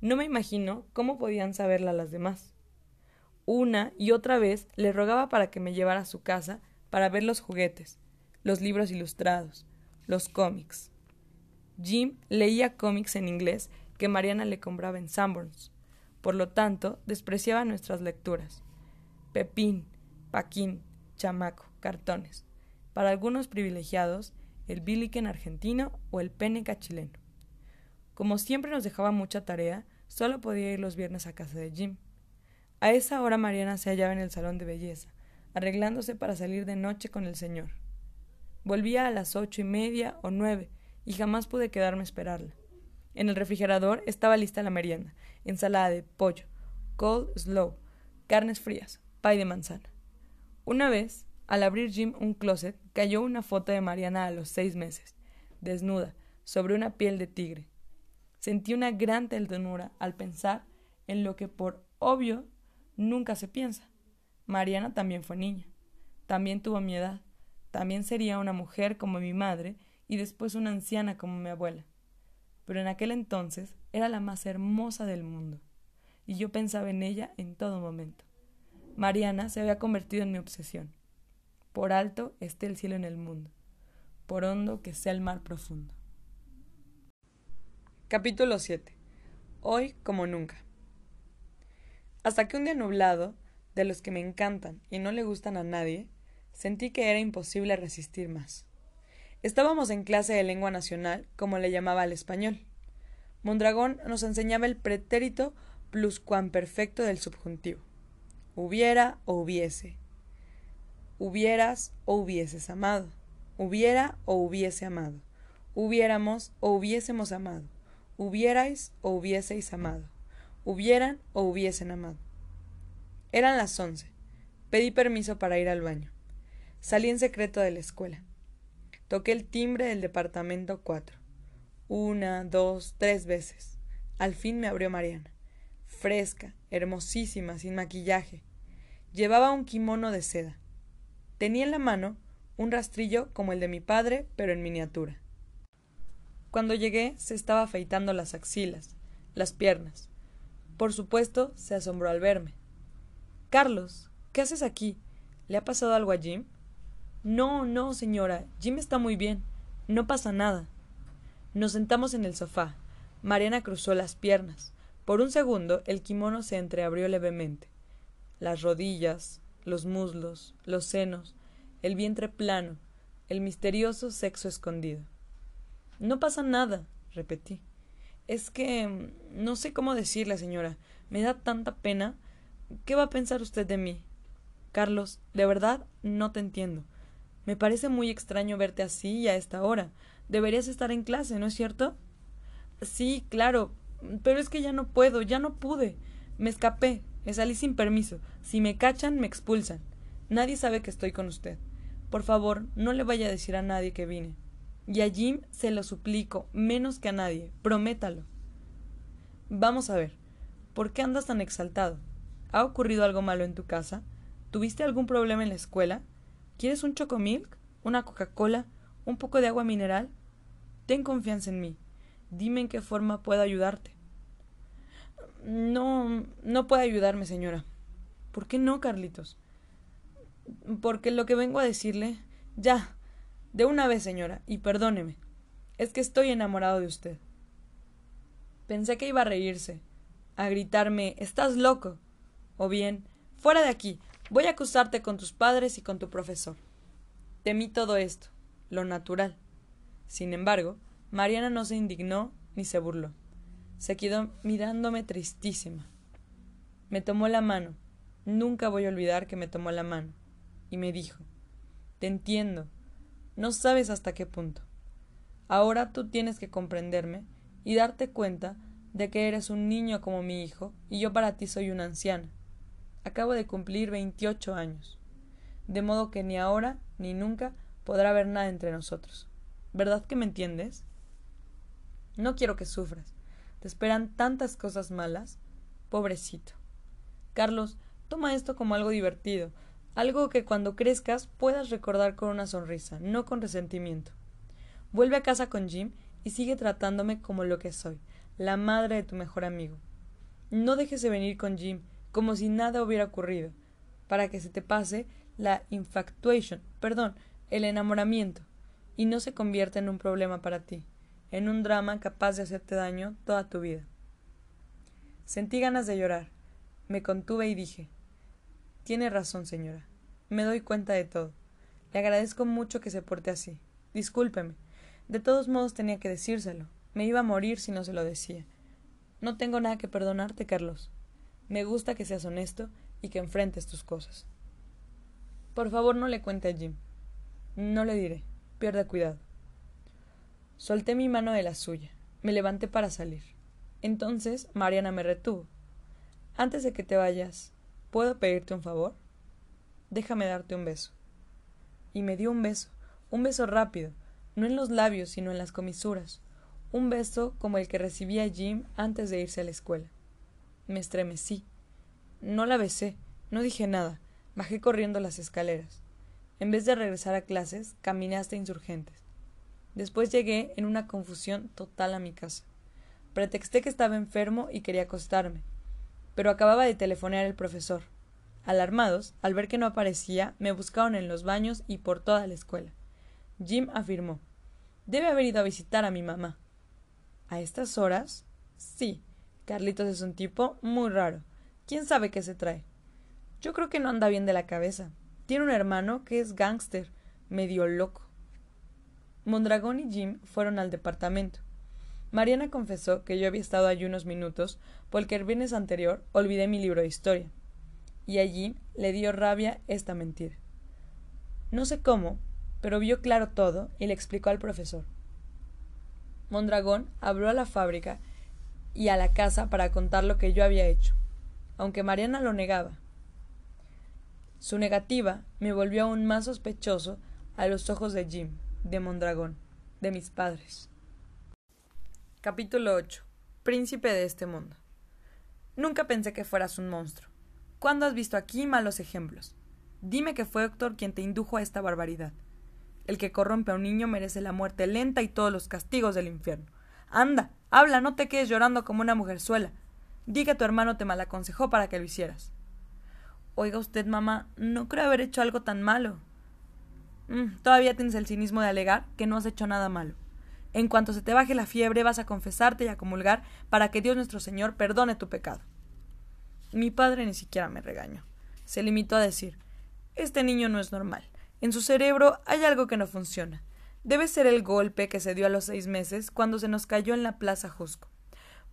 No me imagino cómo podían saberla las demás. Una y otra vez le rogaba para que me llevara a su casa para ver los juguetes, los libros ilustrados, los cómics. Jim leía cómics en inglés que Mariana le compraba en Sanborns. Por lo tanto, despreciaba nuestras lecturas. Pepín, Paquín, Chamaco, cartones. Para algunos privilegiados, el Billiken argentino o el Peneca chileno. Como siempre nos dejaba mucha tarea, solo podía ir los viernes a casa de Jim. A esa hora Mariana se hallaba en el salón de belleza, arreglándose para salir de noche con el señor. Volvía a las ocho y media o nueve, y jamás pude quedarme a esperarla. En el refrigerador estaba lista la merienda, ensalada de pollo, cold slow, carnes frías, pay de manzana. Una vez, al abrir Jim un closet, cayó una foto de Mariana a los seis meses, desnuda, sobre una piel de tigre. Sentí una gran ternura al pensar en lo que por obvio nunca se piensa. Mariana también fue niña, también tuvo mi edad, también sería una mujer como mi madre y después una anciana como mi abuela. Pero en aquel entonces era la más hermosa del mundo, y yo pensaba en ella en todo momento. Mariana se había convertido en mi obsesión. Por alto esté el cielo en el mundo, por hondo que sea el mar profundo. Capítulo 7. Hoy como nunca. Hasta que un día nublado, de los que me encantan y no le gustan a nadie, sentí que era imposible resistir más. Estábamos en clase de lengua nacional, como le llamaba al español. Mondragón nos enseñaba el pretérito pluscuamperfecto del subjuntivo. Hubiera o hubiese. Hubieras o hubieses amado. Hubiera o hubiese amado. Hubiéramos o hubiésemos amado. Hubierais o hubieseis amado. Hubieran o hubiesen amado. Eran las once. Pedí permiso para ir al baño. Salí en secreto de la escuela. Toqué el timbre del departamento cuatro. Una, dos, tres veces. Al fin me abrió Mariana. Fresca, hermosísima, sin maquillaje. Llevaba un kimono de seda. Tenía en la mano un rastrillo como el de mi padre, pero en miniatura. Cuando llegué se estaba afeitando las axilas, las piernas. Por supuesto, se asombró al verme. Carlos, ¿qué haces aquí? ¿Le ha pasado algo a Jim? No, no, señora. Jim está muy bien. No pasa nada. Nos sentamos en el sofá. Mariana cruzó las piernas. Por un segundo el kimono se entreabrió levemente. Las rodillas, los muslos, los senos, el vientre plano, el misterioso sexo escondido. No pasa nada, repetí. Es que mm, no sé cómo decirle, señora. Me da tanta pena. ¿Qué va a pensar usted de mí? Carlos, de verdad no te entiendo. Me parece muy extraño verte así y a esta hora. Deberías estar en clase, ¿no es cierto? Sí, claro, pero es que ya no puedo, ya no pude. Me escapé, me salí sin permiso. Si me cachan, me expulsan. Nadie sabe que estoy con usted. Por favor, no le vaya a decir a nadie que vine. Y a Jim se lo suplico, menos que a nadie. Prométalo. Vamos a ver. ¿Por qué andas tan exaltado? ¿Ha ocurrido algo malo en tu casa? ¿Tuviste algún problema en la escuela? ¿Quieres un chocomilk? ¿Una Coca-Cola? ¿Un poco de agua mineral? Ten confianza en mí. Dime en qué forma puedo ayudarte. No, no puede ayudarme, señora. ¿Por qué no, Carlitos? Porque lo que vengo a decirle. Ya. De una vez, señora, y perdóneme. Es que estoy enamorado de usted. Pensé que iba a reírse, a gritarme Estás loco. O bien Fuera de aquí. Voy a acusarte con tus padres y con tu profesor. Temí todo esto, lo natural. Sin embargo, Mariana no se indignó ni se burló. Se quedó mirándome tristísima. Me tomó la mano. Nunca voy a olvidar que me tomó la mano. Y me dijo Te entiendo. No sabes hasta qué punto. Ahora tú tienes que comprenderme y darte cuenta de que eres un niño como mi hijo y yo para ti soy una anciana. Acabo de cumplir veintiocho años. De modo que ni ahora ni nunca podrá haber nada entre nosotros. ¿Verdad que me entiendes? No quiero que sufras. Te esperan tantas cosas malas. Pobrecito. Carlos, toma esto como algo divertido, algo que cuando crezcas puedas recordar con una sonrisa, no con resentimiento. Vuelve a casa con Jim y sigue tratándome como lo que soy, la madre de tu mejor amigo. No dejes de venir con Jim, como si nada hubiera ocurrido, para que se te pase la infatuation, perdón, el enamoramiento, y no se convierta en un problema para ti en un drama capaz de hacerte daño toda tu vida. Sentí ganas de llorar. Me contuve y dije Tiene razón, señora. Me doy cuenta de todo. Le agradezco mucho que se porte así. Discúlpeme. De todos modos tenía que decírselo. Me iba a morir si no se lo decía. No tengo nada que perdonarte, Carlos. Me gusta que seas honesto y que enfrentes tus cosas. Por favor, no le cuente a Jim. No le diré. Pierda cuidado. Solté mi mano de la suya. Me levanté para salir. Entonces Mariana me retuvo. Antes de que te vayas, ¿puedo pedirte un favor? Déjame darte un beso. Y me dio un beso, un beso rápido, no en los labios, sino en las comisuras, un beso como el que recibía Jim antes de irse a la escuela. Me estremecí. No la besé, no dije nada, bajé corriendo las escaleras. En vez de regresar a clases, caminé hasta insurgentes. Después llegué en una confusión total a mi casa. Pretexté que estaba enfermo y quería acostarme. Pero acababa de telefonear el profesor. Alarmados, al ver que no aparecía, me buscaron en los baños y por toda la escuela. Jim afirmó Debe haber ido a visitar a mi mamá. ¿A estas horas? Sí. Carlitos es un tipo muy raro. ¿Quién sabe qué se trae? Yo creo que no anda bien de la cabeza. Tiene un hermano que es gángster, medio loco. Mondragón y Jim fueron al departamento. Mariana confesó que yo había estado allí unos minutos porque el viernes anterior olvidé mi libro de historia. Y allí le dio rabia esta mentira. No sé cómo, pero vio claro todo y le explicó al profesor. Mondragón habló a la fábrica y a la casa para contar lo que yo había hecho, aunque Mariana lo negaba. Su negativa me volvió aún más sospechoso a los ojos de Jim de Mondragón, de mis padres. Capítulo 8. Príncipe de este mundo. Nunca pensé que fueras un monstruo. ¿Cuándo has visto aquí malos ejemplos? Dime que fue Héctor quien te indujo a esta barbaridad. El que corrompe a un niño merece la muerte lenta y todos los castigos del infierno. Anda, habla, no te quedes llorando como una mujerzuela. Di que tu hermano te malaconsejó para que lo hicieras. Oiga usted, mamá, no creo haber hecho algo tan malo. Mm, todavía tienes el cinismo de alegar que no has hecho nada malo. En cuanto se te baje la fiebre, vas a confesarte y a comulgar para que Dios nuestro Señor perdone tu pecado. Mi padre ni siquiera me regañó. Se limitó a decir Este niño no es normal. En su cerebro hay algo que no funciona. Debe ser el golpe que se dio a los seis meses cuando se nos cayó en la plaza Jusco.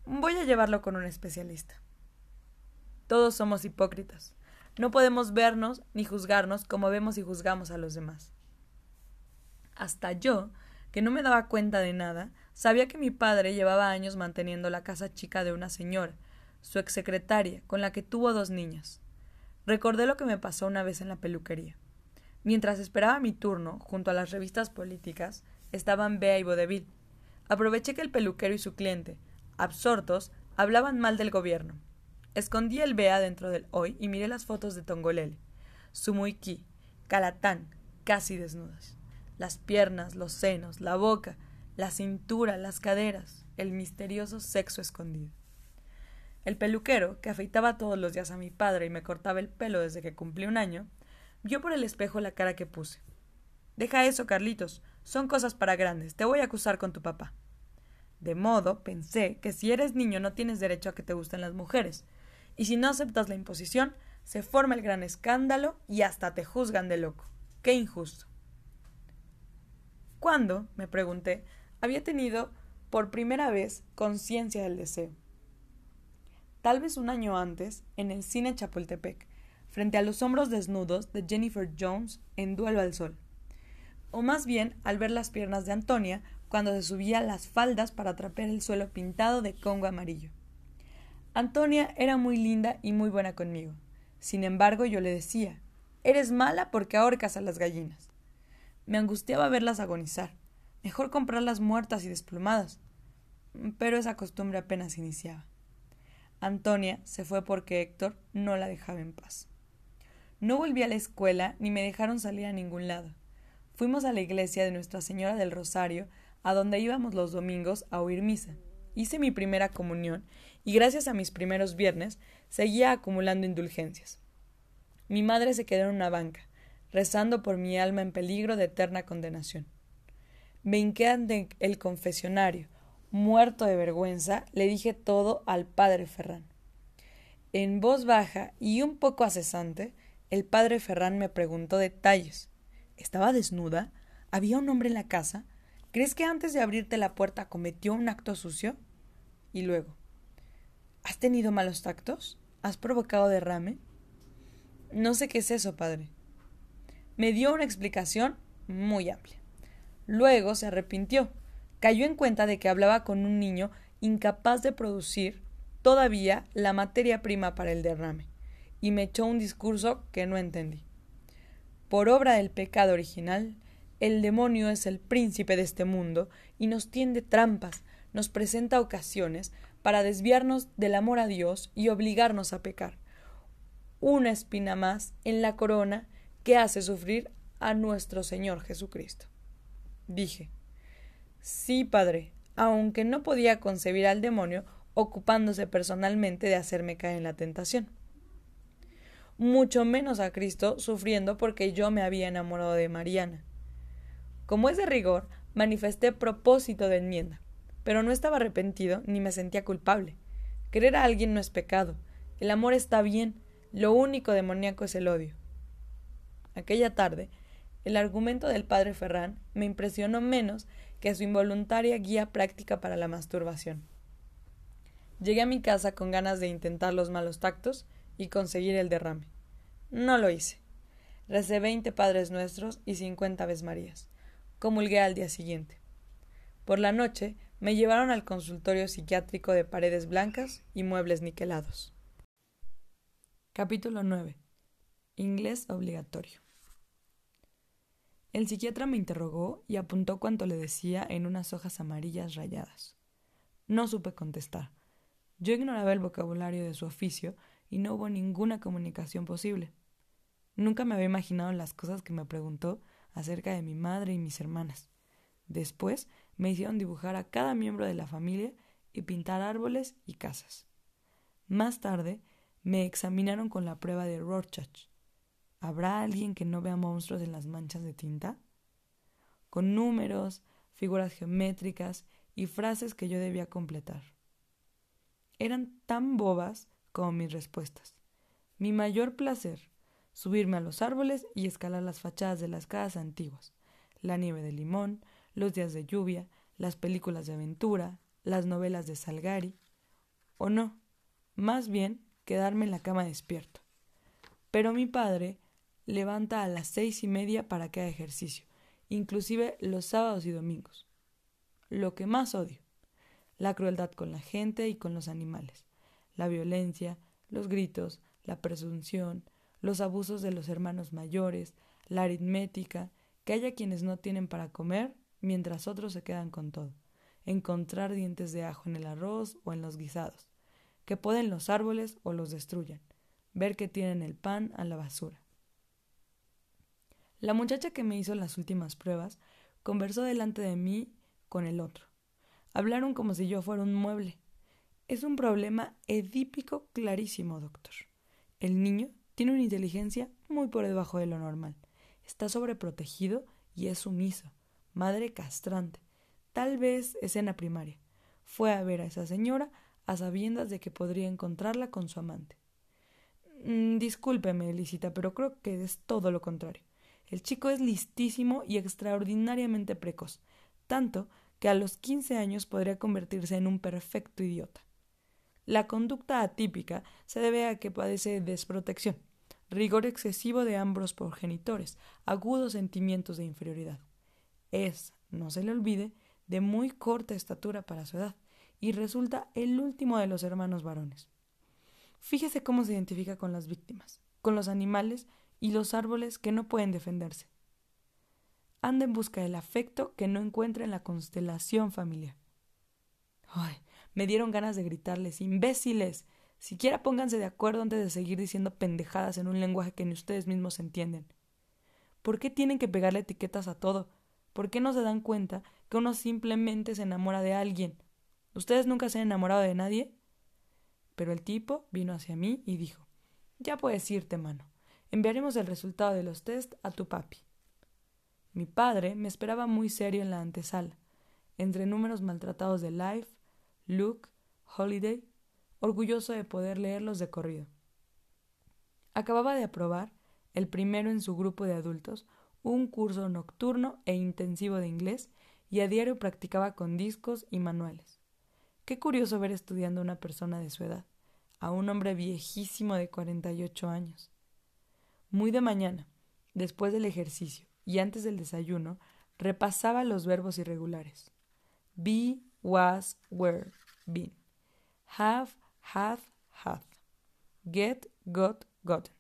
Voy a llevarlo con un especialista. Todos somos hipócritas. No podemos vernos ni juzgarnos como vemos y juzgamos a los demás. Hasta yo, que no me daba cuenta de nada, sabía que mi padre llevaba años manteniendo la casa chica de una señora, su exsecretaria, con la que tuvo dos niñas. Recordé lo que me pasó una vez en la peluquería. Mientras esperaba mi turno, junto a las revistas políticas, estaban Bea y Vodevil. Aproveché que el peluquero y su cliente, absortos, hablaban mal del gobierno. Escondí el Bea dentro del hoy y miré las fotos de Tongolele, Sumuiki, Calatán, casi desnudas. Las piernas, los senos, la boca, la cintura, las caderas, el misterioso sexo escondido. El peluquero, que afeitaba todos los días a mi padre y me cortaba el pelo desde que cumplí un año, vio por el espejo la cara que puse. Deja eso, Carlitos. Son cosas para grandes. Te voy a acusar con tu papá. De modo, pensé, que si eres niño no tienes derecho a que te gusten las mujeres. Y si no aceptas la imposición, se forma el gran escándalo y hasta te juzgan de loco. Qué injusto. ¿Cuándo? me pregunté, había tenido por primera vez conciencia del deseo tal vez un año antes, en el cine Chapultepec, frente a los hombros desnudos de Jennifer Jones en Duelo al Sol. O más bien al ver las piernas de Antonia cuando se subía las faldas para trapear el suelo pintado de congo amarillo. Antonia era muy linda y muy buena conmigo. Sin embargo, yo le decía, eres mala porque ahorcas a las gallinas. Me angustiaba verlas agonizar. Mejor comprarlas muertas y desplumadas. Pero esa costumbre apenas iniciaba. Antonia se fue porque Héctor no la dejaba en paz. No volví a la escuela ni me dejaron salir a ningún lado. Fuimos a la iglesia de Nuestra Señora del Rosario, a donde íbamos los domingos a oír misa. Hice mi primera comunión y gracias a mis primeros viernes seguía acumulando indulgencias. Mi madre se quedó en una banca, rezando por mi alma en peligro de eterna condenación. Me hinqué ante el confesionario, Muerto de vergüenza, le dije todo al padre Ferrán. En voz baja y un poco acesante, el padre Ferrán me preguntó detalles. ¿Estaba desnuda? ¿Había un hombre en la casa? ¿Crees que antes de abrirte la puerta cometió un acto sucio? Y luego, ¿has tenido malos tactos? ¿Has provocado derrame? No sé qué es eso, padre. Me dio una explicación muy amplia. Luego se arrepintió cayó en cuenta de que hablaba con un niño incapaz de producir todavía la materia prima para el derrame, y me echó un discurso que no entendí. Por obra del pecado original, el demonio es el príncipe de este mundo y nos tiende trampas, nos presenta ocasiones para desviarnos del amor a Dios y obligarnos a pecar. Una espina más en la corona que hace sufrir a nuestro Señor Jesucristo. Dije, Sí, padre, aunque no podía concebir al demonio ocupándose personalmente de hacerme caer en la tentación. Mucho menos a Cristo sufriendo porque yo me había enamorado de Mariana. Como es de rigor, manifesté propósito de enmienda, pero no estaba arrepentido ni me sentía culpable. Querer a alguien no es pecado. El amor está bien, lo único demoníaco es el odio. Aquella tarde, el argumento del padre Ferrán me impresionó menos que su involuntaria guía práctica para la masturbación. Llegué a mi casa con ganas de intentar los malos tactos y conseguir el derrame. No lo hice. Recé veinte Padres Nuestros y cincuenta Ves Marías. Comulgué al día siguiente. Por la noche me llevaron al consultorio psiquiátrico de paredes blancas y muebles niquelados. Capítulo 9. Inglés obligatorio. El psiquiatra me interrogó y apuntó cuanto le decía en unas hojas amarillas rayadas. No supe contestar. Yo ignoraba el vocabulario de su oficio y no hubo ninguna comunicación posible. Nunca me había imaginado las cosas que me preguntó acerca de mi madre y mis hermanas. Después me hicieron dibujar a cada miembro de la familia y pintar árboles y casas. Más tarde me examinaron con la prueba de Rorschach. ¿Habrá alguien que no vea monstruos en las manchas de tinta? Con números, figuras geométricas y frases que yo debía completar. Eran tan bobas como mis respuestas. Mi mayor placer, subirme a los árboles y escalar las fachadas de las casas antiguas, la nieve de limón, los días de lluvia, las películas de aventura, las novelas de Salgari, o no, más bien quedarme en la cama despierto. Pero mi padre levanta a las seis y media para que haga ejercicio, inclusive los sábados y domingos. Lo que más odio, la crueldad con la gente y con los animales, la violencia, los gritos, la presunción, los abusos de los hermanos mayores, la aritmética, que haya quienes no tienen para comer mientras otros se quedan con todo, encontrar dientes de ajo en el arroz o en los guisados, que poden los árboles o los destruyan, ver que tienen el pan a la basura. La muchacha que me hizo las últimas pruebas conversó delante de mí con el otro. Hablaron como si yo fuera un mueble. Es un problema edípico clarísimo, doctor. El niño tiene una inteligencia muy por debajo de lo normal. Está sobreprotegido y es sumiso. Madre castrante. Tal vez escena primaria. Fue a ver a esa señora a sabiendas de que podría encontrarla con su amante. Mm, discúlpeme, Elisita, pero creo que es todo lo contrario. El chico es listísimo y extraordinariamente precoz, tanto que a los quince años podría convertirse en un perfecto idiota. La conducta atípica se debe a que padece desprotección, rigor excesivo de ambos progenitores, agudos sentimientos de inferioridad. Es, no se le olvide, de muy corta estatura para su edad, y resulta el último de los hermanos varones. Fíjese cómo se identifica con las víctimas, con los animales y los árboles que no pueden defenderse. Anda en busca del afecto que no encuentra en la constelación familiar. Ay, me dieron ganas de gritarles, imbéciles. Siquiera pónganse de acuerdo antes de seguir diciendo pendejadas en un lenguaje que ni ustedes mismos entienden. ¿Por qué tienen que pegarle etiquetas a todo? ¿Por qué no se dan cuenta que uno simplemente se enamora de alguien? ¿Ustedes nunca se han enamorado de nadie? Pero el tipo vino hacia mí y dijo Ya puedes irte, mano. Enviaremos el resultado de los test a tu papi. Mi padre me esperaba muy serio en la antesala, entre números maltratados de Life, Luke, Holiday, orgulloso de poder leerlos de corrido. Acababa de aprobar, el primero en su grupo de adultos, un curso nocturno e intensivo de inglés y a diario practicaba con discos y manuales. Qué curioso ver estudiando a una persona de su edad, a un hombre viejísimo de cuarenta y ocho años. Muy de mañana, después del ejercicio y antes del desayuno, repasaba los verbos irregulares. Be, was, were, been. Have, had, hath. Get, got, gotten.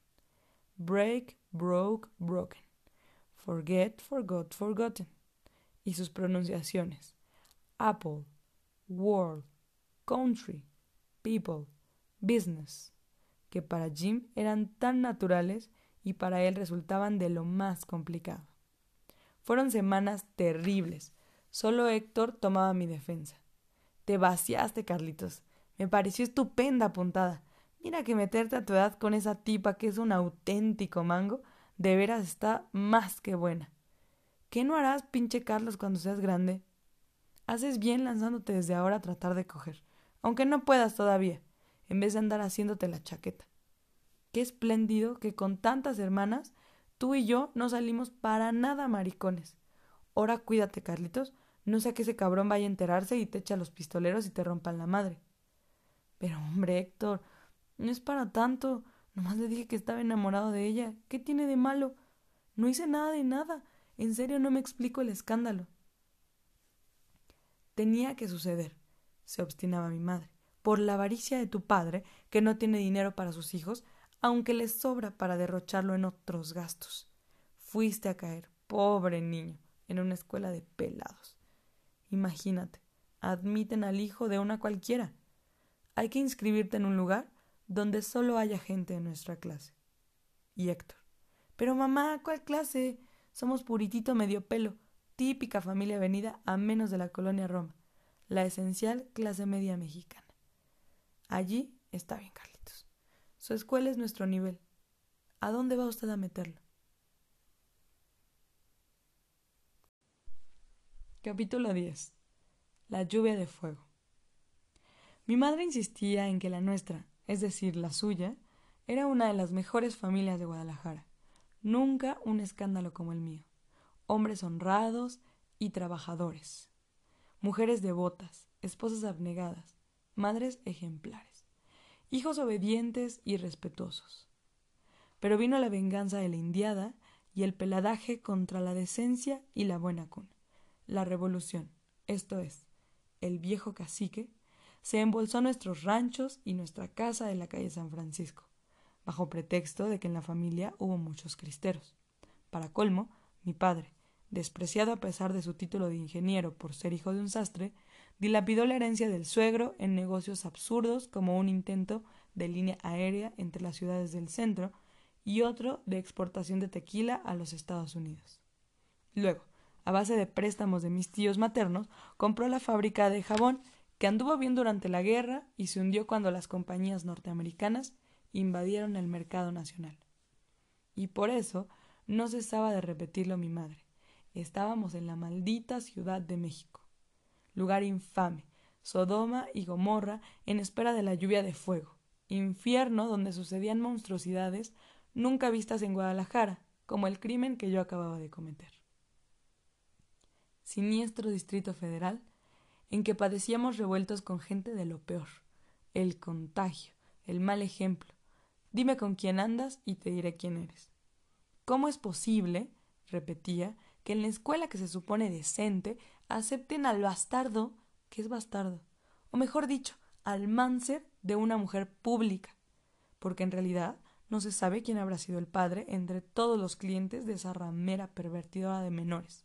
Break, broke, broken. Forget, forgot, forgotten. Y sus pronunciaciones. Apple, world, country, people, business, que para Jim eran tan naturales y para él resultaban de lo más complicado. Fueron semanas terribles. Solo Héctor tomaba mi defensa. Te vaciaste, Carlitos. Me pareció estupenda puntada. Mira que meterte a tu edad con esa tipa que es un auténtico mango, de veras está más que buena. ¿Qué no harás, pinche Carlos, cuando seas grande? Haces bien lanzándote desde ahora a tratar de coger, aunque no puedas todavía, en vez de andar haciéndote la chaqueta. Qué espléndido que con tantas hermanas tú y yo no salimos para nada maricones. Ahora cuídate, Carlitos, no sea que ese cabrón vaya a enterarse y te echa los pistoleros y te rompan la madre. Pero hombre, Héctor, no es para tanto. Nomás le dije que estaba enamorado de ella. ¿Qué tiene de malo? No hice nada de nada. En serio no me explico el escándalo. Tenía que suceder, se obstinaba mi madre, por la avaricia de tu padre, que no tiene dinero para sus hijos, aunque le sobra para derrocharlo en otros gastos. Fuiste a caer, pobre niño, en una escuela de pelados. Imagínate, admiten al hijo de una cualquiera. Hay que inscribirte en un lugar donde solo haya gente de nuestra clase. Y Héctor, Pero mamá, ¿cuál clase? Somos puritito medio pelo, típica familia venida a menos de la colonia Roma, la esencial clase media mexicana. Allí está bien, Carlitos. Su escuela es nuestro nivel. ¿A dónde va usted a meterlo? Capítulo 10. La lluvia de fuego. Mi madre insistía en que la nuestra, es decir, la suya, era una de las mejores familias de Guadalajara. Nunca un escándalo como el mío. Hombres honrados y trabajadores. Mujeres devotas, esposas abnegadas, madres ejemplares. Hijos obedientes y respetuosos. Pero vino la venganza de la indiada y el peladaje contra la decencia y la buena cuna. La revolución, esto es, el viejo cacique, se embolsó nuestros ranchos y nuestra casa de la calle San Francisco, bajo pretexto de que en la familia hubo muchos cristeros. Para colmo, mi padre, despreciado a pesar de su título de ingeniero por ser hijo de un sastre, dilapidó la herencia del suegro en negocios absurdos como un intento de línea aérea entre las ciudades del centro y otro de exportación de tequila a los Estados Unidos. Luego, a base de préstamos de mis tíos maternos, compró la fábrica de jabón que anduvo bien durante la guerra y se hundió cuando las compañías norteamericanas invadieron el mercado nacional. Y por eso no cesaba de repetirlo mi madre. Estábamos en la maldita Ciudad de México, lugar infame, Sodoma y Gomorra en espera de la lluvia de fuego, infierno donde sucedían monstruosidades nunca vistas en Guadalajara, como el crimen que yo acababa de cometer. Siniestro Distrito Federal, en que padecíamos revueltos con gente de lo peor, el contagio, el mal ejemplo. Dime con quién andas y te diré quién eres. ¿Cómo es posible, repetía, que en la escuela que se supone decente acepten al bastardo, que es bastardo, o mejor dicho, al máncer de una mujer pública? Porque en realidad no se sabe quién habrá sido el padre entre todos los clientes de esa ramera pervertidora de menores.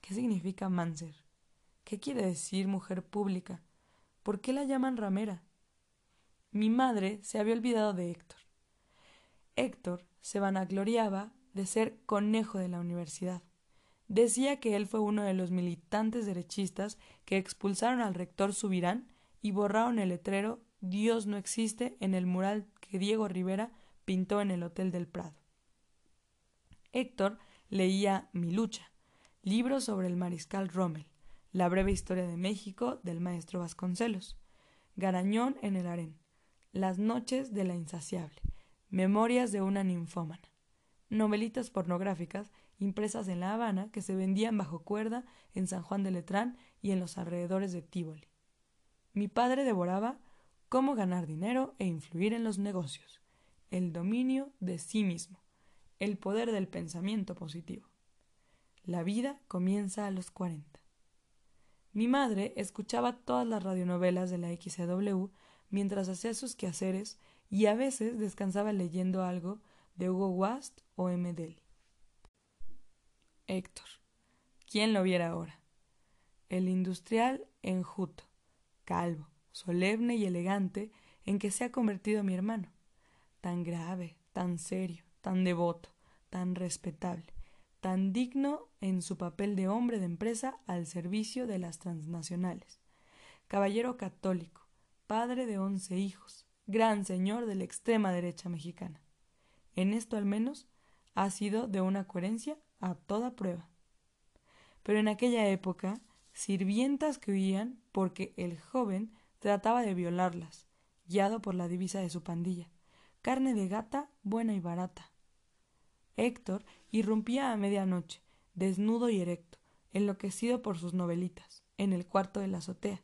¿Qué significa máncer? ¿Qué quiere decir mujer pública? ¿Por qué la llaman ramera? Mi madre se había olvidado de Héctor. Héctor se vanagloriaba de ser conejo de la universidad. Decía que él fue uno de los militantes derechistas que expulsaron al rector Subirán y borraron el letrero Dios no existe en el mural que Diego Rivera pintó en el Hotel del Prado. Héctor leía Mi lucha, libro sobre el mariscal Rommel, la breve historia de México del maestro Vasconcelos. Garañón en el harén. Las noches de la insaciable. Memorias de una ninfómana. Novelitas pornográficas impresas en La Habana que se vendían bajo cuerda en San Juan de Letrán y en los alrededores de Tívoli. Mi padre devoraba Cómo ganar dinero e influir en los negocios. El dominio de sí mismo. El poder del pensamiento positivo. La vida comienza a los cuarenta. Mi madre escuchaba todas las radionovelas de la XCW mientras hacía sus quehaceres y a veces descansaba leyendo algo de Hugo Wast o M. Deli. Héctor. ¿Quién lo viera ahora? El industrial enjuto, calvo, solemne y elegante en que se ha convertido mi hermano. Tan grave, tan serio, tan devoto, tan respetable tan digno en su papel de hombre de empresa al servicio de las transnacionales. Caballero católico, padre de once hijos, gran señor de la extrema derecha mexicana. En esto al menos ha sido de una coherencia a toda prueba. Pero en aquella época, sirvientas que huían porque el joven trataba de violarlas, guiado por la divisa de su pandilla. Carne de gata buena y barata. Héctor irrumpía a medianoche, desnudo y erecto, enloquecido por sus novelitas, en el cuarto de la azotea.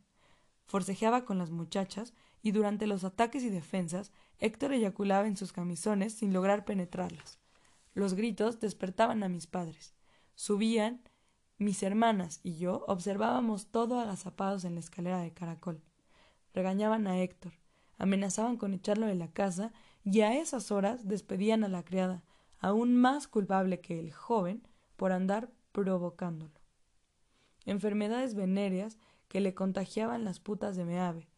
Forcejeaba con las muchachas y durante los ataques y defensas Héctor eyaculaba en sus camisones sin lograr penetrarlas. Los gritos despertaban a mis padres. Subían, mis hermanas y yo observábamos todo agazapados en la escalera de caracol. Regañaban a Héctor, amenazaban con echarlo de la casa y a esas horas despedían a la criada, aún más culpable que el joven por andar provocándolo. Enfermedades venéreas que le contagiaban las putas de Meave,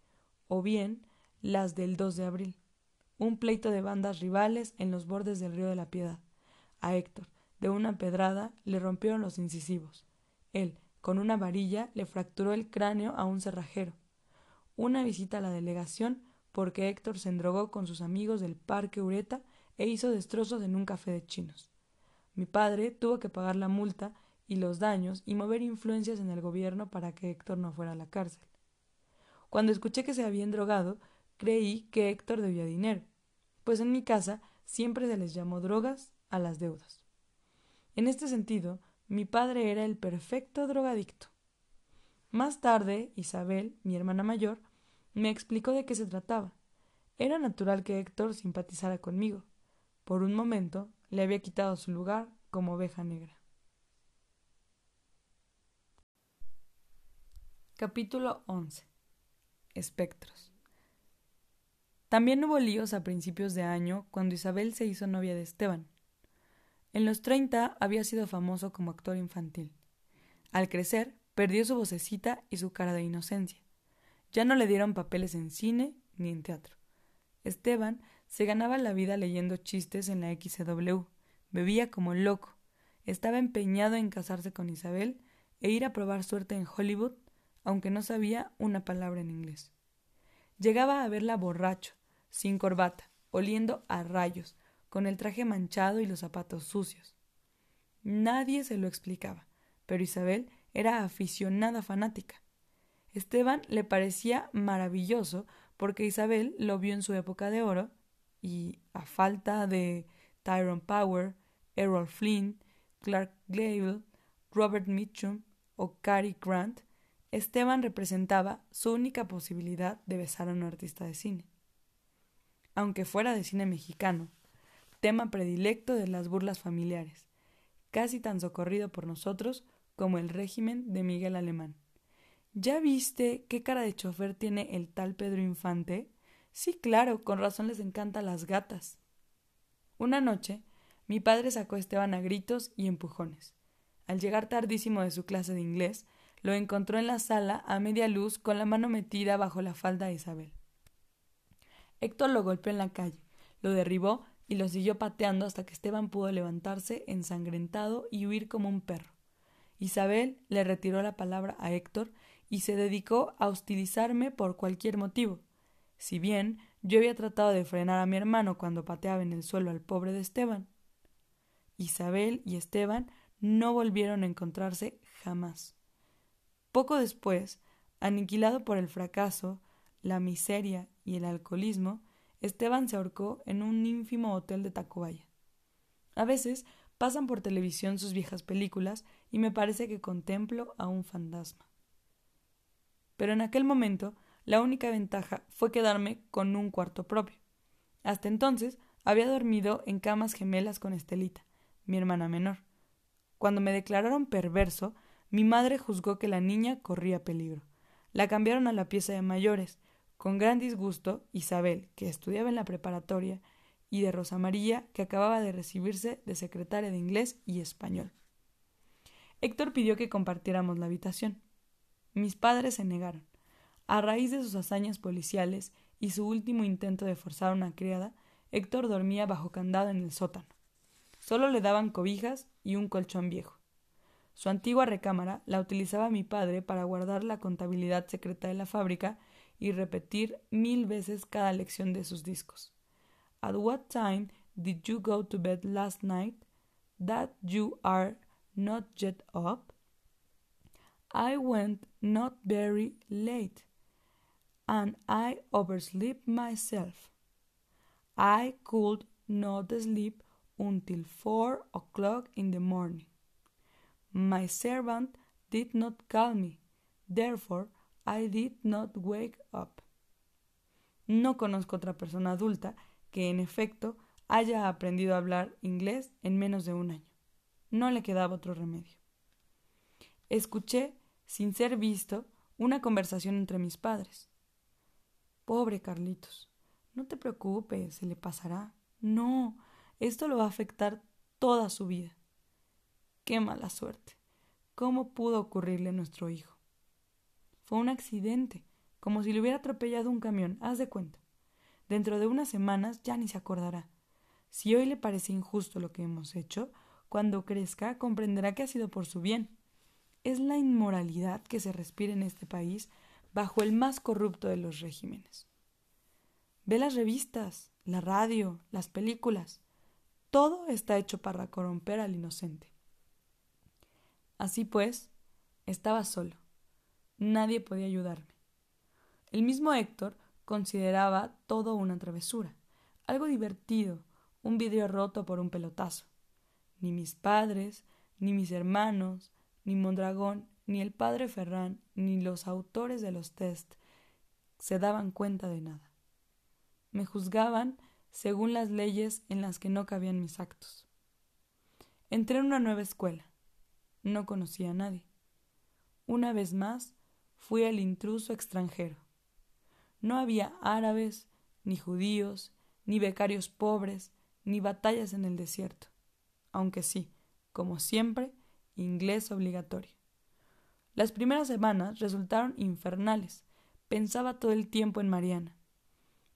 o bien las del 2 de abril, un pleito de bandas rivales en los bordes del río de la Piedad, A Héctor, de una pedrada, le rompieron los incisivos. Él, con una varilla, le fracturó el cráneo a un cerrajero. Una visita a la delegación porque Héctor se endrogó con sus amigos del Parque Ureta e hizo destrozos en un café de chinos. Mi padre tuvo que pagar la multa y los daños y mover influencias en el gobierno para que Héctor no fuera a la cárcel. Cuando escuché que se habían drogado, creí que Héctor debía dinero, pues en mi casa siempre se les llamó drogas a las deudas. En este sentido, mi padre era el perfecto drogadicto. Más tarde, Isabel, mi hermana mayor, me explicó de qué se trataba. Era natural que Héctor simpatizara conmigo. Por un momento le había quitado su lugar como oveja negra. Capítulo 11. Espectros. También hubo líos a principios de año cuando Isabel se hizo novia de Esteban. En los treinta había sido famoso como actor infantil. Al crecer, perdió su vocecita y su cara de inocencia. Ya no le dieron papeles en cine ni en teatro. Esteban se ganaba la vida leyendo chistes en la XW, bebía como loco, estaba empeñado en casarse con Isabel e ir a probar suerte en Hollywood aunque no sabía una palabra en inglés. Llegaba a verla borracho, sin corbata, oliendo a rayos, con el traje manchado y los zapatos sucios. Nadie se lo explicaba, pero Isabel era aficionada fanática. Esteban le parecía maravilloso porque Isabel lo vio en su época de oro y, a falta de Tyrone Power, Errol Flynn, Clark Gable, Robert Mitchum o Cary Grant, Esteban representaba su única posibilidad de besar a un artista de cine. Aunque fuera de cine mexicano, tema predilecto de las burlas familiares, casi tan socorrido por nosotros como el régimen de Miguel Alemán. ¿Ya viste qué cara de chofer tiene el tal Pedro Infante? Sí, claro, con razón les encantan las gatas. Una noche, mi padre sacó a Esteban a gritos y empujones. Al llegar tardísimo de su clase de inglés, lo encontró en la sala a media luz con la mano metida bajo la falda de Isabel. Héctor lo golpeó en la calle, lo derribó y lo siguió pateando hasta que Esteban pudo levantarse ensangrentado y huir como un perro. Isabel le retiró la palabra a Héctor y se dedicó a hostilizarme por cualquier motivo. Si bien yo había tratado de frenar a mi hermano cuando pateaba en el suelo al pobre de Esteban. Isabel y Esteban no volvieron a encontrarse jamás. Poco después, aniquilado por el fracaso, la miseria y el alcoholismo, Esteban se ahorcó en un ínfimo hotel de Tacubaya. A veces pasan por televisión sus viejas películas y me parece que contemplo a un fantasma. Pero en aquel momento la única ventaja fue quedarme con un cuarto propio. Hasta entonces había dormido en camas gemelas con Estelita, mi hermana menor. Cuando me declararon perverso, mi madre juzgó que la niña corría peligro. La cambiaron a la pieza de mayores. Con gran disgusto, Isabel, que estudiaba en la preparatoria, y de Rosa María, que acababa de recibirse de secretaria de inglés y español. Héctor pidió que compartiéramos la habitación. Mis padres se negaron. A raíz de sus hazañas policiales y su último intento de forzar una criada, Héctor dormía bajo candado en el sótano. Solo le daban cobijas y un colchón viejo. Su antigua recámara la utilizaba mi padre para guardar la contabilidad secreta de la fábrica y repetir mil veces cada lección de sus discos. At what time did you go to bed last night? That you are not yet up? I went not very late, and I overslept myself. I could not sleep until four o'clock in the morning. My servant did not call me, therefore I did not wake up. No conozco otra persona adulta que, en efecto, haya aprendido a hablar inglés en menos de un año. No le quedaba otro remedio. Escuché, sin ser visto, una conversación entre mis padres. Pobre Carlitos, no te preocupes, se le pasará. No, esto lo va a afectar toda su vida. Qué mala suerte. ¿Cómo pudo ocurrirle a nuestro hijo? Fue un accidente, como si le hubiera atropellado un camión, haz de cuenta. Dentro de unas semanas ya ni se acordará. Si hoy le parece injusto lo que hemos hecho, cuando crezca comprenderá que ha sido por su bien. Es la inmoralidad que se respira en este país bajo el más corrupto de los regímenes. Ve las revistas, la radio, las películas. Todo está hecho para corromper al inocente. Así pues, estaba solo. Nadie podía ayudarme. El mismo Héctor consideraba todo una travesura, algo divertido, un vidrio roto por un pelotazo. Ni mis padres, ni mis hermanos, ni Mondragón, ni el padre Ferrán, ni los autores de los test se daban cuenta de nada. Me juzgaban según las leyes en las que no cabían mis actos. Entré en una nueva escuela. No conocía a nadie. Una vez más fui el intruso extranjero. No había árabes, ni judíos, ni becarios pobres, ni batallas en el desierto, aunque sí, como siempre, inglés obligatorio. Las primeras semanas resultaron infernales. Pensaba todo el tiempo en Mariana.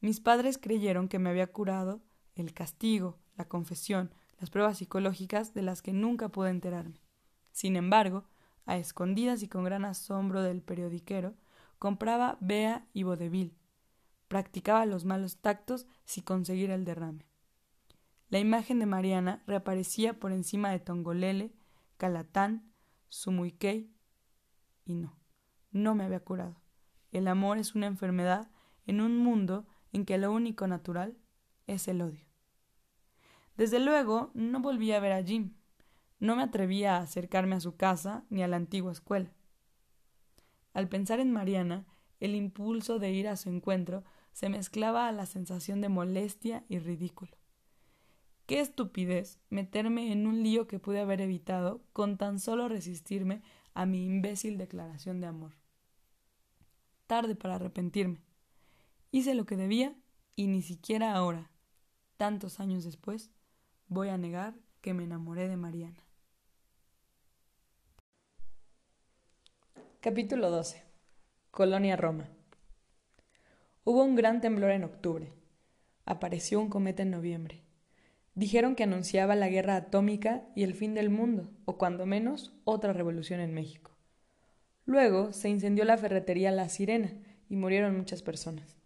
Mis padres creyeron que me había curado el castigo, la confesión, las pruebas psicológicas de las que nunca pude enterarme. Sin embargo, a escondidas y con gran asombro del periodiquero, compraba Bea y Vodevil. Practicaba los malos tactos sin conseguir el derrame. La imagen de Mariana reaparecía por encima de Tongolele, Calatán, Sumuikei, y no, no me había curado. El amor es una enfermedad en un mundo en que lo único natural es el odio. Desde luego, no volví a ver a Jim. No me atrevía a acercarme a su casa ni a la antigua escuela. Al pensar en Mariana, el impulso de ir a su encuentro se mezclaba a la sensación de molestia y ridículo. Qué estupidez meterme en un lío que pude haber evitado con tan solo resistirme a mi imbécil declaración de amor. Tarde para arrepentirme. Hice lo que debía y ni siquiera ahora, tantos años después, voy a negar que me enamoré de Mariana. Capítulo 12. Colonia Roma. Hubo un gran temblor en octubre. Apareció un cometa en noviembre. Dijeron que anunciaba la guerra atómica y el fin del mundo, o cuando menos otra revolución en México. Luego se incendió la ferretería La Sirena y murieron muchas personas.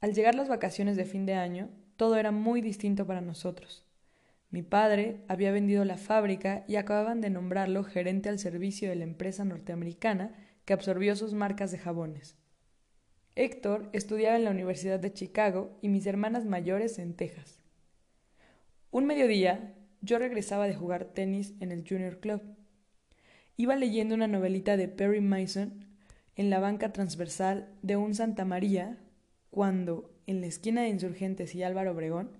Al llegar las vacaciones de fin de año, todo era muy distinto para nosotros. Mi padre había vendido la fábrica y acababan de nombrarlo gerente al servicio de la empresa norteamericana que absorbió sus marcas de jabones. Héctor estudiaba en la Universidad de Chicago y mis hermanas mayores en Texas. Un mediodía, yo regresaba de jugar tenis en el Junior Club. Iba leyendo una novelita de Perry Mason en la banca transversal de un Santa María cuando, en la esquina de Insurgentes y Álvaro Obregón,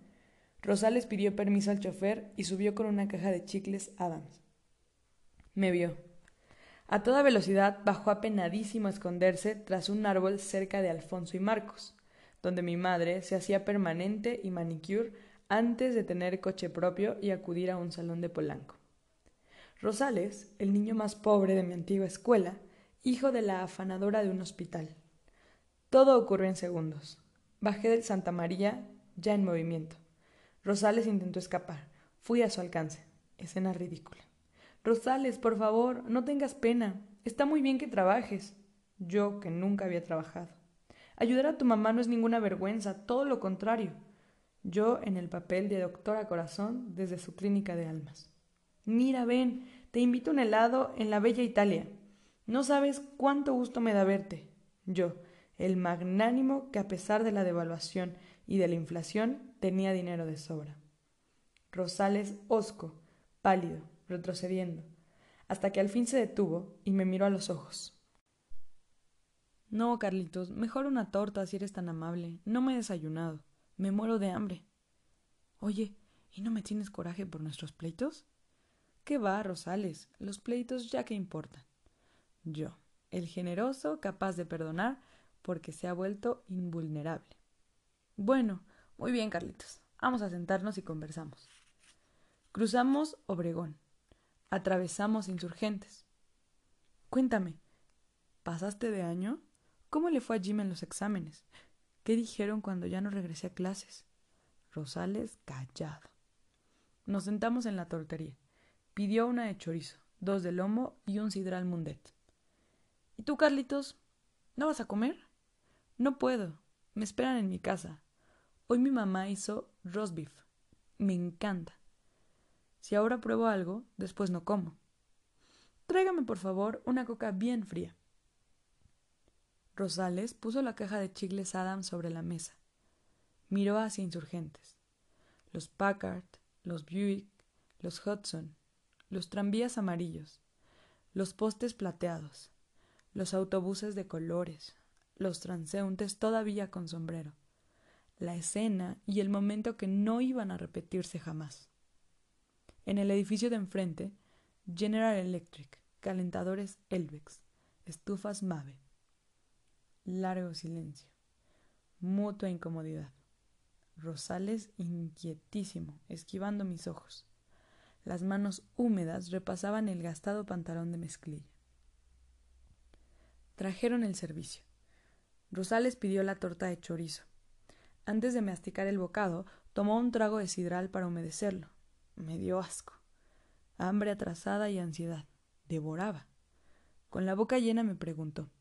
Rosales pidió permiso al chofer y subió con una caja de chicles Adams. Me vio. A toda velocidad bajó apenadísimo a esconderse tras un árbol cerca de Alfonso y Marcos, donde mi madre se hacía permanente y manicure antes de tener coche propio y acudir a un salón de Polanco. Rosales, el niño más pobre de mi antigua escuela, hijo de la afanadora de un hospital. Todo ocurrió en segundos. Bajé del Santa María, ya en movimiento. Rosales intentó escapar. Fui a su alcance. Escena ridícula. Rosales, por favor, no tengas pena. Está muy bien que trabajes. Yo, que nunca había trabajado. Ayudar a tu mamá no es ninguna vergüenza, todo lo contrario yo en el papel de doctora corazón desde su clínica de almas. Mira, ven, te invito a un helado en la bella Italia. No sabes cuánto gusto me da verte. Yo, el magnánimo que a pesar de la devaluación y de la inflación tenía dinero de sobra. Rosales hosco, pálido, retrocediendo, hasta que al fin se detuvo y me miró a los ojos. No, Carlitos, mejor una torta si eres tan amable. No me he desayunado. Me muero de hambre. Oye, ¿y no me tienes coraje por nuestros pleitos? ¿Qué va, Rosales? Los pleitos ya que importan. Yo, el generoso, capaz de perdonar, porque se ha vuelto invulnerable. Bueno, muy bien, Carlitos. Vamos a sentarnos y conversamos. Cruzamos Obregón. Atravesamos insurgentes. Cuéntame, ¿pasaste de año? ¿Cómo le fue a Jim en los exámenes? ¿Qué dijeron cuando ya no regresé a clases? Rosales callado. Nos sentamos en la tortería. Pidió una de chorizo, dos de lomo y un sidral mundet. ¿Y tú, Carlitos? ¿No vas a comer? No puedo. Me esperan en mi casa. Hoy mi mamá hizo roast beef. Me encanta. Si ahora pruebo algo, después no como. Tráigame, por favor, una coca bien fría. Rosales puso la caja de chicles Adam sobre la mesa. Miró hacia insurgentes. Los Packard, los Buick, los Hudson, los tranvías amarillos, los postes plateados, los autobuses de colores, los transeúntes todavía con sombrero, la escena y el momento que no iban a repetirse jamás. En el edificio de enfrente, General Electric, calentadores Elvex, estufas Mave. Largo silencio, mutua incomodidad. Rosales inquietísimo, esquivando mis ojos. Las manos húmedas repasaban el gastado pantalón de mezclilla. Trajeron el servicio. Rosales pidió la torta de chorizo. Antes de masticar el bocado, tomó un trago de sidral para humedecerlo. Me dio asco. Hambre atrasada y ansiedad. Devoraba. Con la boca llena me preguntó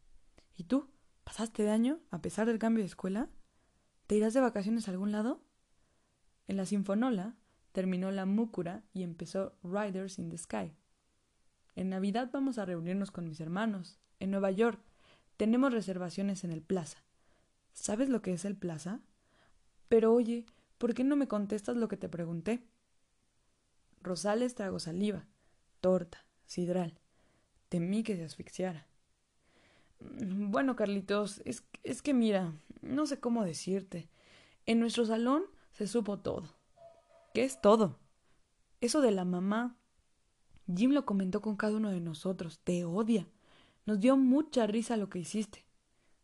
¿Y tú? ¿Pasaste de año a pesar del cambio de escuela? ¿Te irás de vacaciones a algún lado? En la sinfonola terminó la múcura y empezó Riders in the Sky. En Navidad vamos a reunirnos con mis hermanos. En Nueva York. Tenemos reservaciones en el Plaza. ¿Sabes lo que es el Plaza? Pero oye, ¿por qué no me contestas lo que te pregunté? Rosales tragó saliva, torta, sidral. Temí que se asfixiara. Bueno, Carlitos, es, es que mira, no sé cómo decirte. En nuestro salón se supo todo. ¿Qué es todo? Eso de la mamá. Jim lo comentó con cada uno de nosotros. Te odia. Nos dio mucha risa lo que hiciste.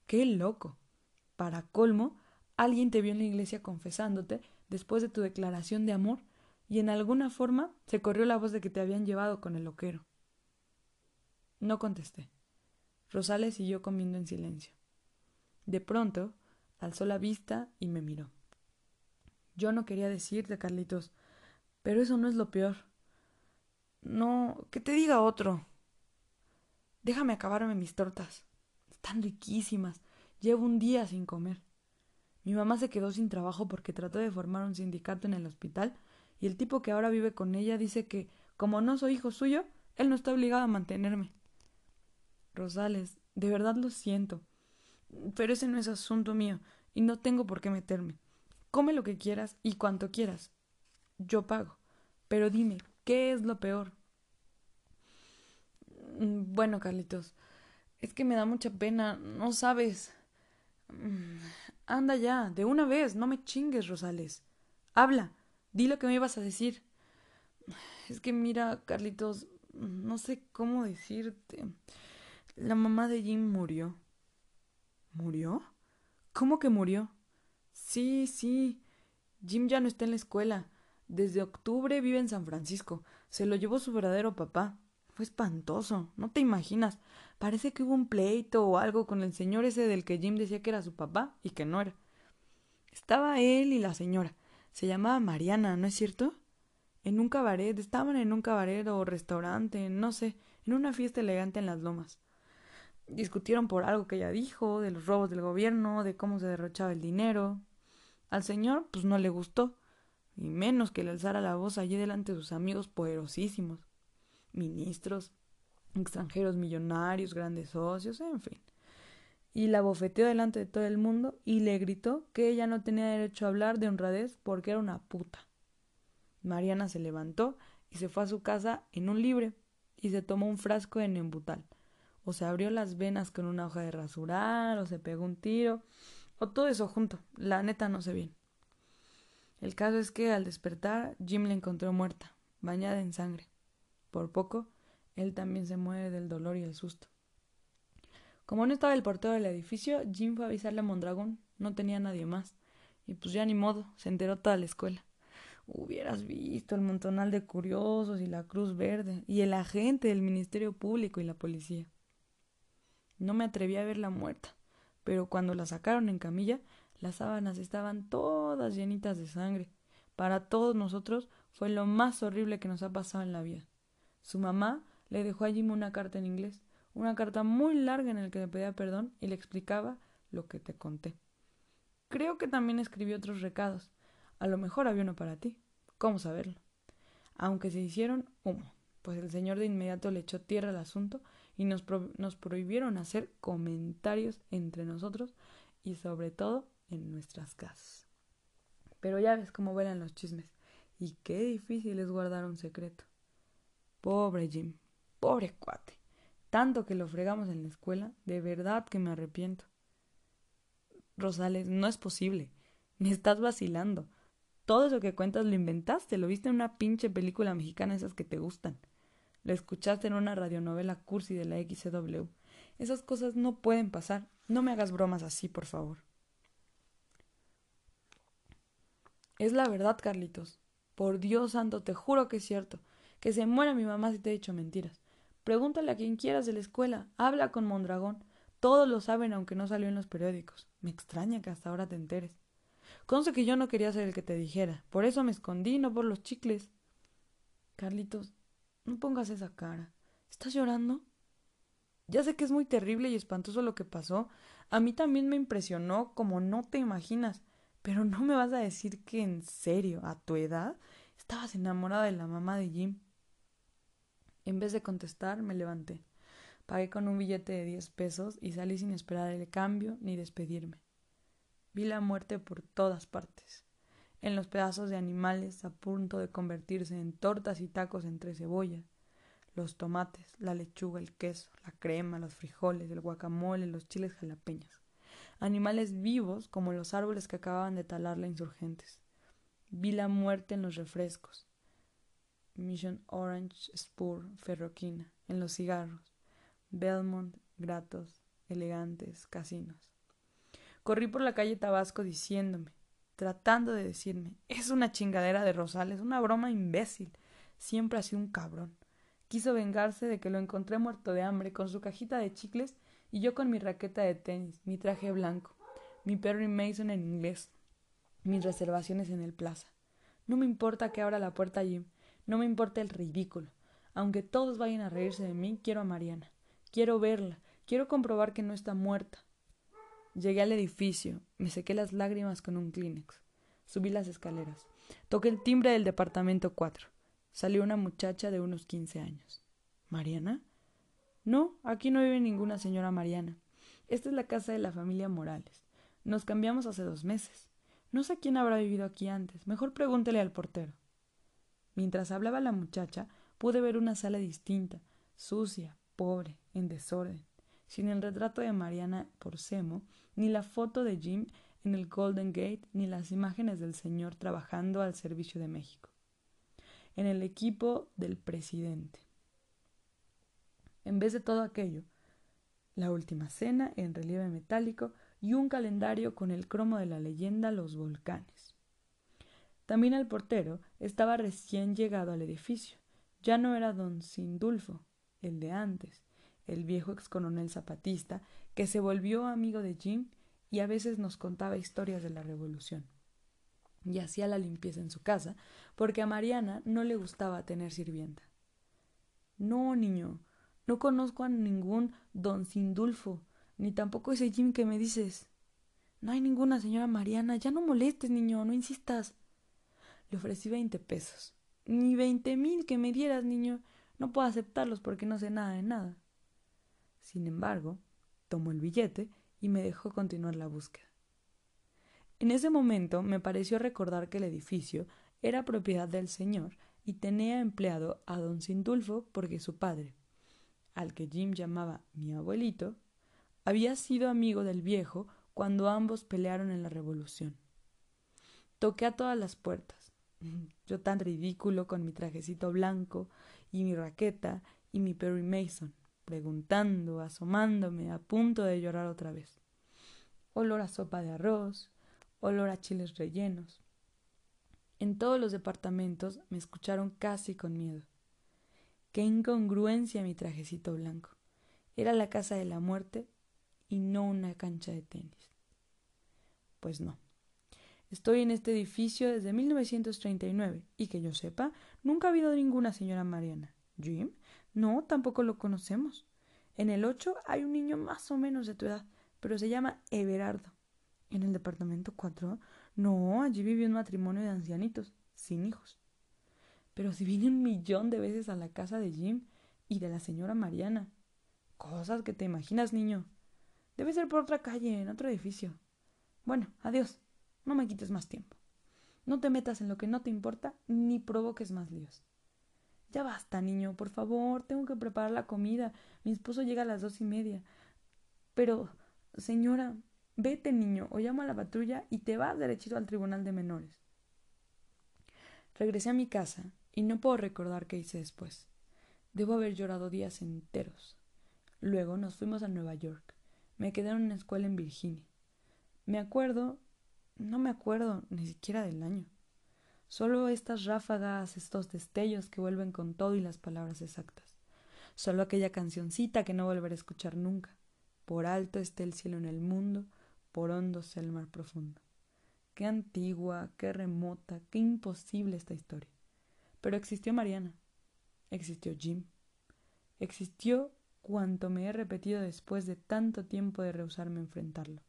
Qué loco. Para colmo, alguien te vio en la iglesia confesándote después de tu declaración de amor y en alguna forma se corrió la voz de que te habían llevado con el loquero. No contesté. Rosales siguió comiendo en silencio. De pronto, alzó la vista y me miró. Yo no quería decirte, Carlitos, pero eso no es lo peor. No, que te diga otro. Déjame acabarme mis tortas. Están riquísimas. Llevo un día sin comer. Mi mamá se quedó sin trabajo porque trató de formar un sindicato en el hospital y el tipo que ahora vive con ella dice que, como no soy hijo suyo, él no está obligado a mantenerme. Rosales, de verdad lo siento. Pero ese no es asunto mío y no tengo por qué meterme. Come lo que quieras y cuanto quieras. Yo pago. Pero dime, ¿qué es lo peor? Mm, bueno, Carlitos, es que me da mucha pena, no sabes. Mm, anda ya, de una vez, no me chingues, Rosales. Habla. Di lo que me ibas a decir. Es que mira, Carlitos, no sé cómo decirte. La mamá de Jim murió. ¿Murió? ¿Cómo que murió? Sí, sí. Jim ya no está en la escuela. Desde octubre vive en San Francisco. Se lo llevó su verdadero papá. Fue espantoso. No te imaginas. Parece que hubo un pleito o algo con el señor ese del que Jim decía que era su papá y que no era. Estaba él y la señora. Se llamaba Mariana, ¿no es cierto? En un cabaret, estaban en un cabaret o restaurante, no sé, en una fiesta elegante en las lomas. Discutieron por algo que ella dijo, de los robos del gobierno, de cómo se derrochaba el dinero. Al señor, pues no le gustó, y menos que le alzara la voz allí delante de sus amigos poderosísimos, ministros, extranjeros millonarios, grandes socios, en fin y la bofeteó delante de todo el mundo y le gritó que ella no tenía derecho a hablar de honradez porque era una puta. Mariana se levantó y se fue a su casa en un libre y se tomó un frasco de nembutal. O se abrió las venas con una hoja de rasurar, o se pegó un tiro, o todo eso junto. La neta no sé bien. El caso es que al despertar Jim la encontró muerta, bañada en sangre. Por poco, él también se muere del dolor y el susto. Como no estaba el portero del edificio, Jim fue a avisarle a Mondragón. No tenía nadie más. Y pues ya ni modo, se enteró toda la escuela. Hubieras visto el montonal de curiosos y la Cruz Verde y el agente del Ministerio Público y la policía. No me atreví a verla muerta, pero cuando la sacaron en camilla, las sábanas estaban todas llenitas de sangre para todos nosotros fue lo más horrible que nos ha pasado en la vida. Su mamá le dejó a Jim una carta en inglés, una carta muy larga en la que le pedía perdón y le explicaba lo que te conté. Creo que también escribió otros recados. A lo mejor había uno para ti. ¿Cómo saberlo? Aunque se hicieron humo, pues el señor de inmediato le echó tierra al asunto y nos, nos prohibieron hacer comentarios entre nosotros y sobre todo en nuestras casas. Pero ya ves cómo vuelan los chismes. Y qué difícil es guardar un secreto. Pobre Jim, pobre cuate. Tanto que lo fregamos en la escuela, de verdad que me arrepiento. Rosales, no es posible. Me estás vacilando. Todo eso que cuentas lo inventaste, lo viste en una pinche película mexicana esas que te gustan. Lo escuchaste en una radionovela cursi de la XW. Esas cosas no pueden pasar. No me hagas bromas así, por favor. Es la verdad, Carlitos. Por Dios santo, te juro que es cierto. Que se muera mi mamá si te he dicho mentiras. Pregúntale a quien quieras de la escuela. Habla con Mondragón. Todos lo saben aunque no salió en los periódicos. Me extraña que hasta ahora te enteres. Conste que yo no quería ser el que te dijera. Por eso me escondí, no por los chicles. Carlitos, no pongas esa cara. ¿Estás llorando? Ya sé que es muy terrible y espantoso lo que pasó. A mí también me impresionó como no te imaginas. Pero no me vas a decir que en serio, a tu edad, estabas enamorada de la mamá de Jim. En vez de contestar, me levanté. Pagué con un billete de diez pesos y salí sin esperar el cambio ni despedirme. Vi la muerte por todas partes, en los pedazos de animales a punto de convertirse en tortas y tacos entre cebolla, los tomates, la lechuga, el queso, la crema, los frijoles, el guacamole, los chiles jalapeños animales vivos como los árboles que acababan de talar la insurgentes. Vi la muerte en los refrescos. Mission Orange Spur Ferroquina, en los cigarros. Belmont, gratos, elegantes, casinos. Corrí por la calle Tabasco diciéndome, tratando de decirme, es una chingadera de Rosales, una broma imbécil. Siempre ha sido un cabrón. Quiso vengarse de que lo encontré muerto de hambre con su cajita de chicles y yo con mi raqueta de tenis, mi traje blanco, mi Perry Mason en inglés, mis reservaciones en el plaza. No me importa que abra la puerta Jim, no me importa el ridículo. Aunque todos vayan a reírse de mí, quiero a Mariana. Quiero verla, quiero comprobar que no está muerta. Llegué al edificio, me sequé las lágrimas con un Kleenex. Subí las escaleras. Toqué el timbre del departamento 4. Salió una muchacha de unos quince años. ¿Mariana? No, aquí no vive ninguna señora Mariana. Esta es la casa de la familia Morales. Nos cambiamos hace dos meses. No sé quién habrá vivido aquí antes. Mejor pregúntele al portero. Mientras hablaba la muchacha, pude ver una sala distinta, sucia, pobre, en desorden, sin el retrato de Mariana por Semo, ni la foto de Jim en el Golden Gate, ni las imágenes del señor trabajando al servicio de México. En el equipo del presidente en vez de todo aquello, la última cena en relieve metálico y un calendario con el cromo de la leyenda Los Volcanes. También el portero estaba recién llegado al edificio. Ya no era don Sindulfo, el de antes, el viejo ex coronel zapatista que se volvió amigo de Jim y a veces nos contaba historias de la revolución. Y hacía la limpieza en su casa porque a Mariana no le gustaba tener sirvienta. No, niño, no conozco a ningún don Sindulfo, ni tampoco ese Jim que me dices. No hay ninguna señora Mariana. Ya no molestes, niño, no insistas. Le ofrecí veinte pesos. Ni veinte mil que me dieras, niño. No puedo aceptarlos porque no sé nada de nada. Sin embargo, tomó el billete y me dejó continuar la búsqueda. En ese momento me pareció recordar que el edificio era propiedad del señor y tenía empleado a don Sindulfo porque su padre, al que Jim llamaba mi abuelito, había sido amigo del viejo cuando ambos pelearon en la revolución. Toqué a todas las puertas. Yo tan ridículo con mi trajecito blanco y mi raqueta y mi Perry Mason, preguntando, asomándome, a punto de llorar otra vez. Olor a sopa de arroz, olor a chiles rellenos. En todos los departamentos me escucharon casi con miedo. Qué incongruencia mi trajecito blanco. Era la casa de la muerte y no una cancha de tenis. Pues no. Estoy en este edificio desde 1939 y que yo sepa, nunca ha habido ninguna señora Mariana. ¿Jim? No, tampoco lo conocemos. En el 8 hay un niño más o menos de tu edad, pero se llama Everardo. En el departamento 4, no, allí vive un matrimonio de ancianitos, sin hijos. Pero si vine un millón de veces a la casa de Jim y de la señora Mariana. Cosas que te imaginas, niño. Debe ser por otra calle, en otro edificio. Bueno, adiós. No me quites más tiempo. No te metas en lo que no te importa ni provoques más líos. Ya basta, niño, por favor, tengo que preparar la comida. Mi esposo llega a las dos y media. Pero, señora, vete, niño, o llamo a la patrulla y te vas derechito al tribunal de menores. Regresé a mi casa y no puedo recordar qué hice después. Debo haber llorado días enteros. Luego nos fuimos a Nueva York. Me quedé en una escuela en Virginia. Me acuerdo no me acuerdo ni siquiera del año. Solo estas ráfagas, estos destellos que vuelven con todo y las palabras exactas. Solo aquella cancioncita que no volveré a escuchar nunca. Por alto esté el cielo en el mundo, por hondo sea el mar profundo. Qué antigua, qué remota, qué imposible esta historia. Pero existió Mariana, existió Jim, existió cuanto me he repetido después de tanto tiempo de rehusarme a enfrentarlo.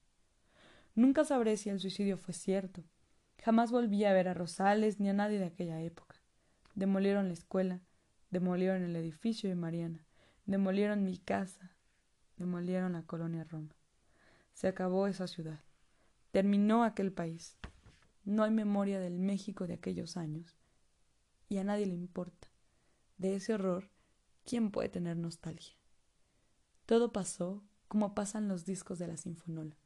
Nunca sabré si el suicidio fue cierto. Jamás volví a ver a Rosales ni a nadie de aquella época. Demolieron la escuela, demolieron el edificio de Mariana, demolieron mi casa, demolieron la colonia Roma. Se acabó esa ciudad. Terminó aquel país. No hay memoria del México de aquellos años. Y a nadie le importa. De ese horror, ¿quién puede tener nostalgia? Todo pasó como pasan los discos de la Sinfonola.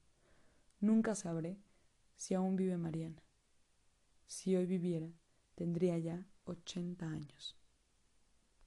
Nunca sabré si aún vive Mariana. Si hoy viviera, tendría ya ochenta años.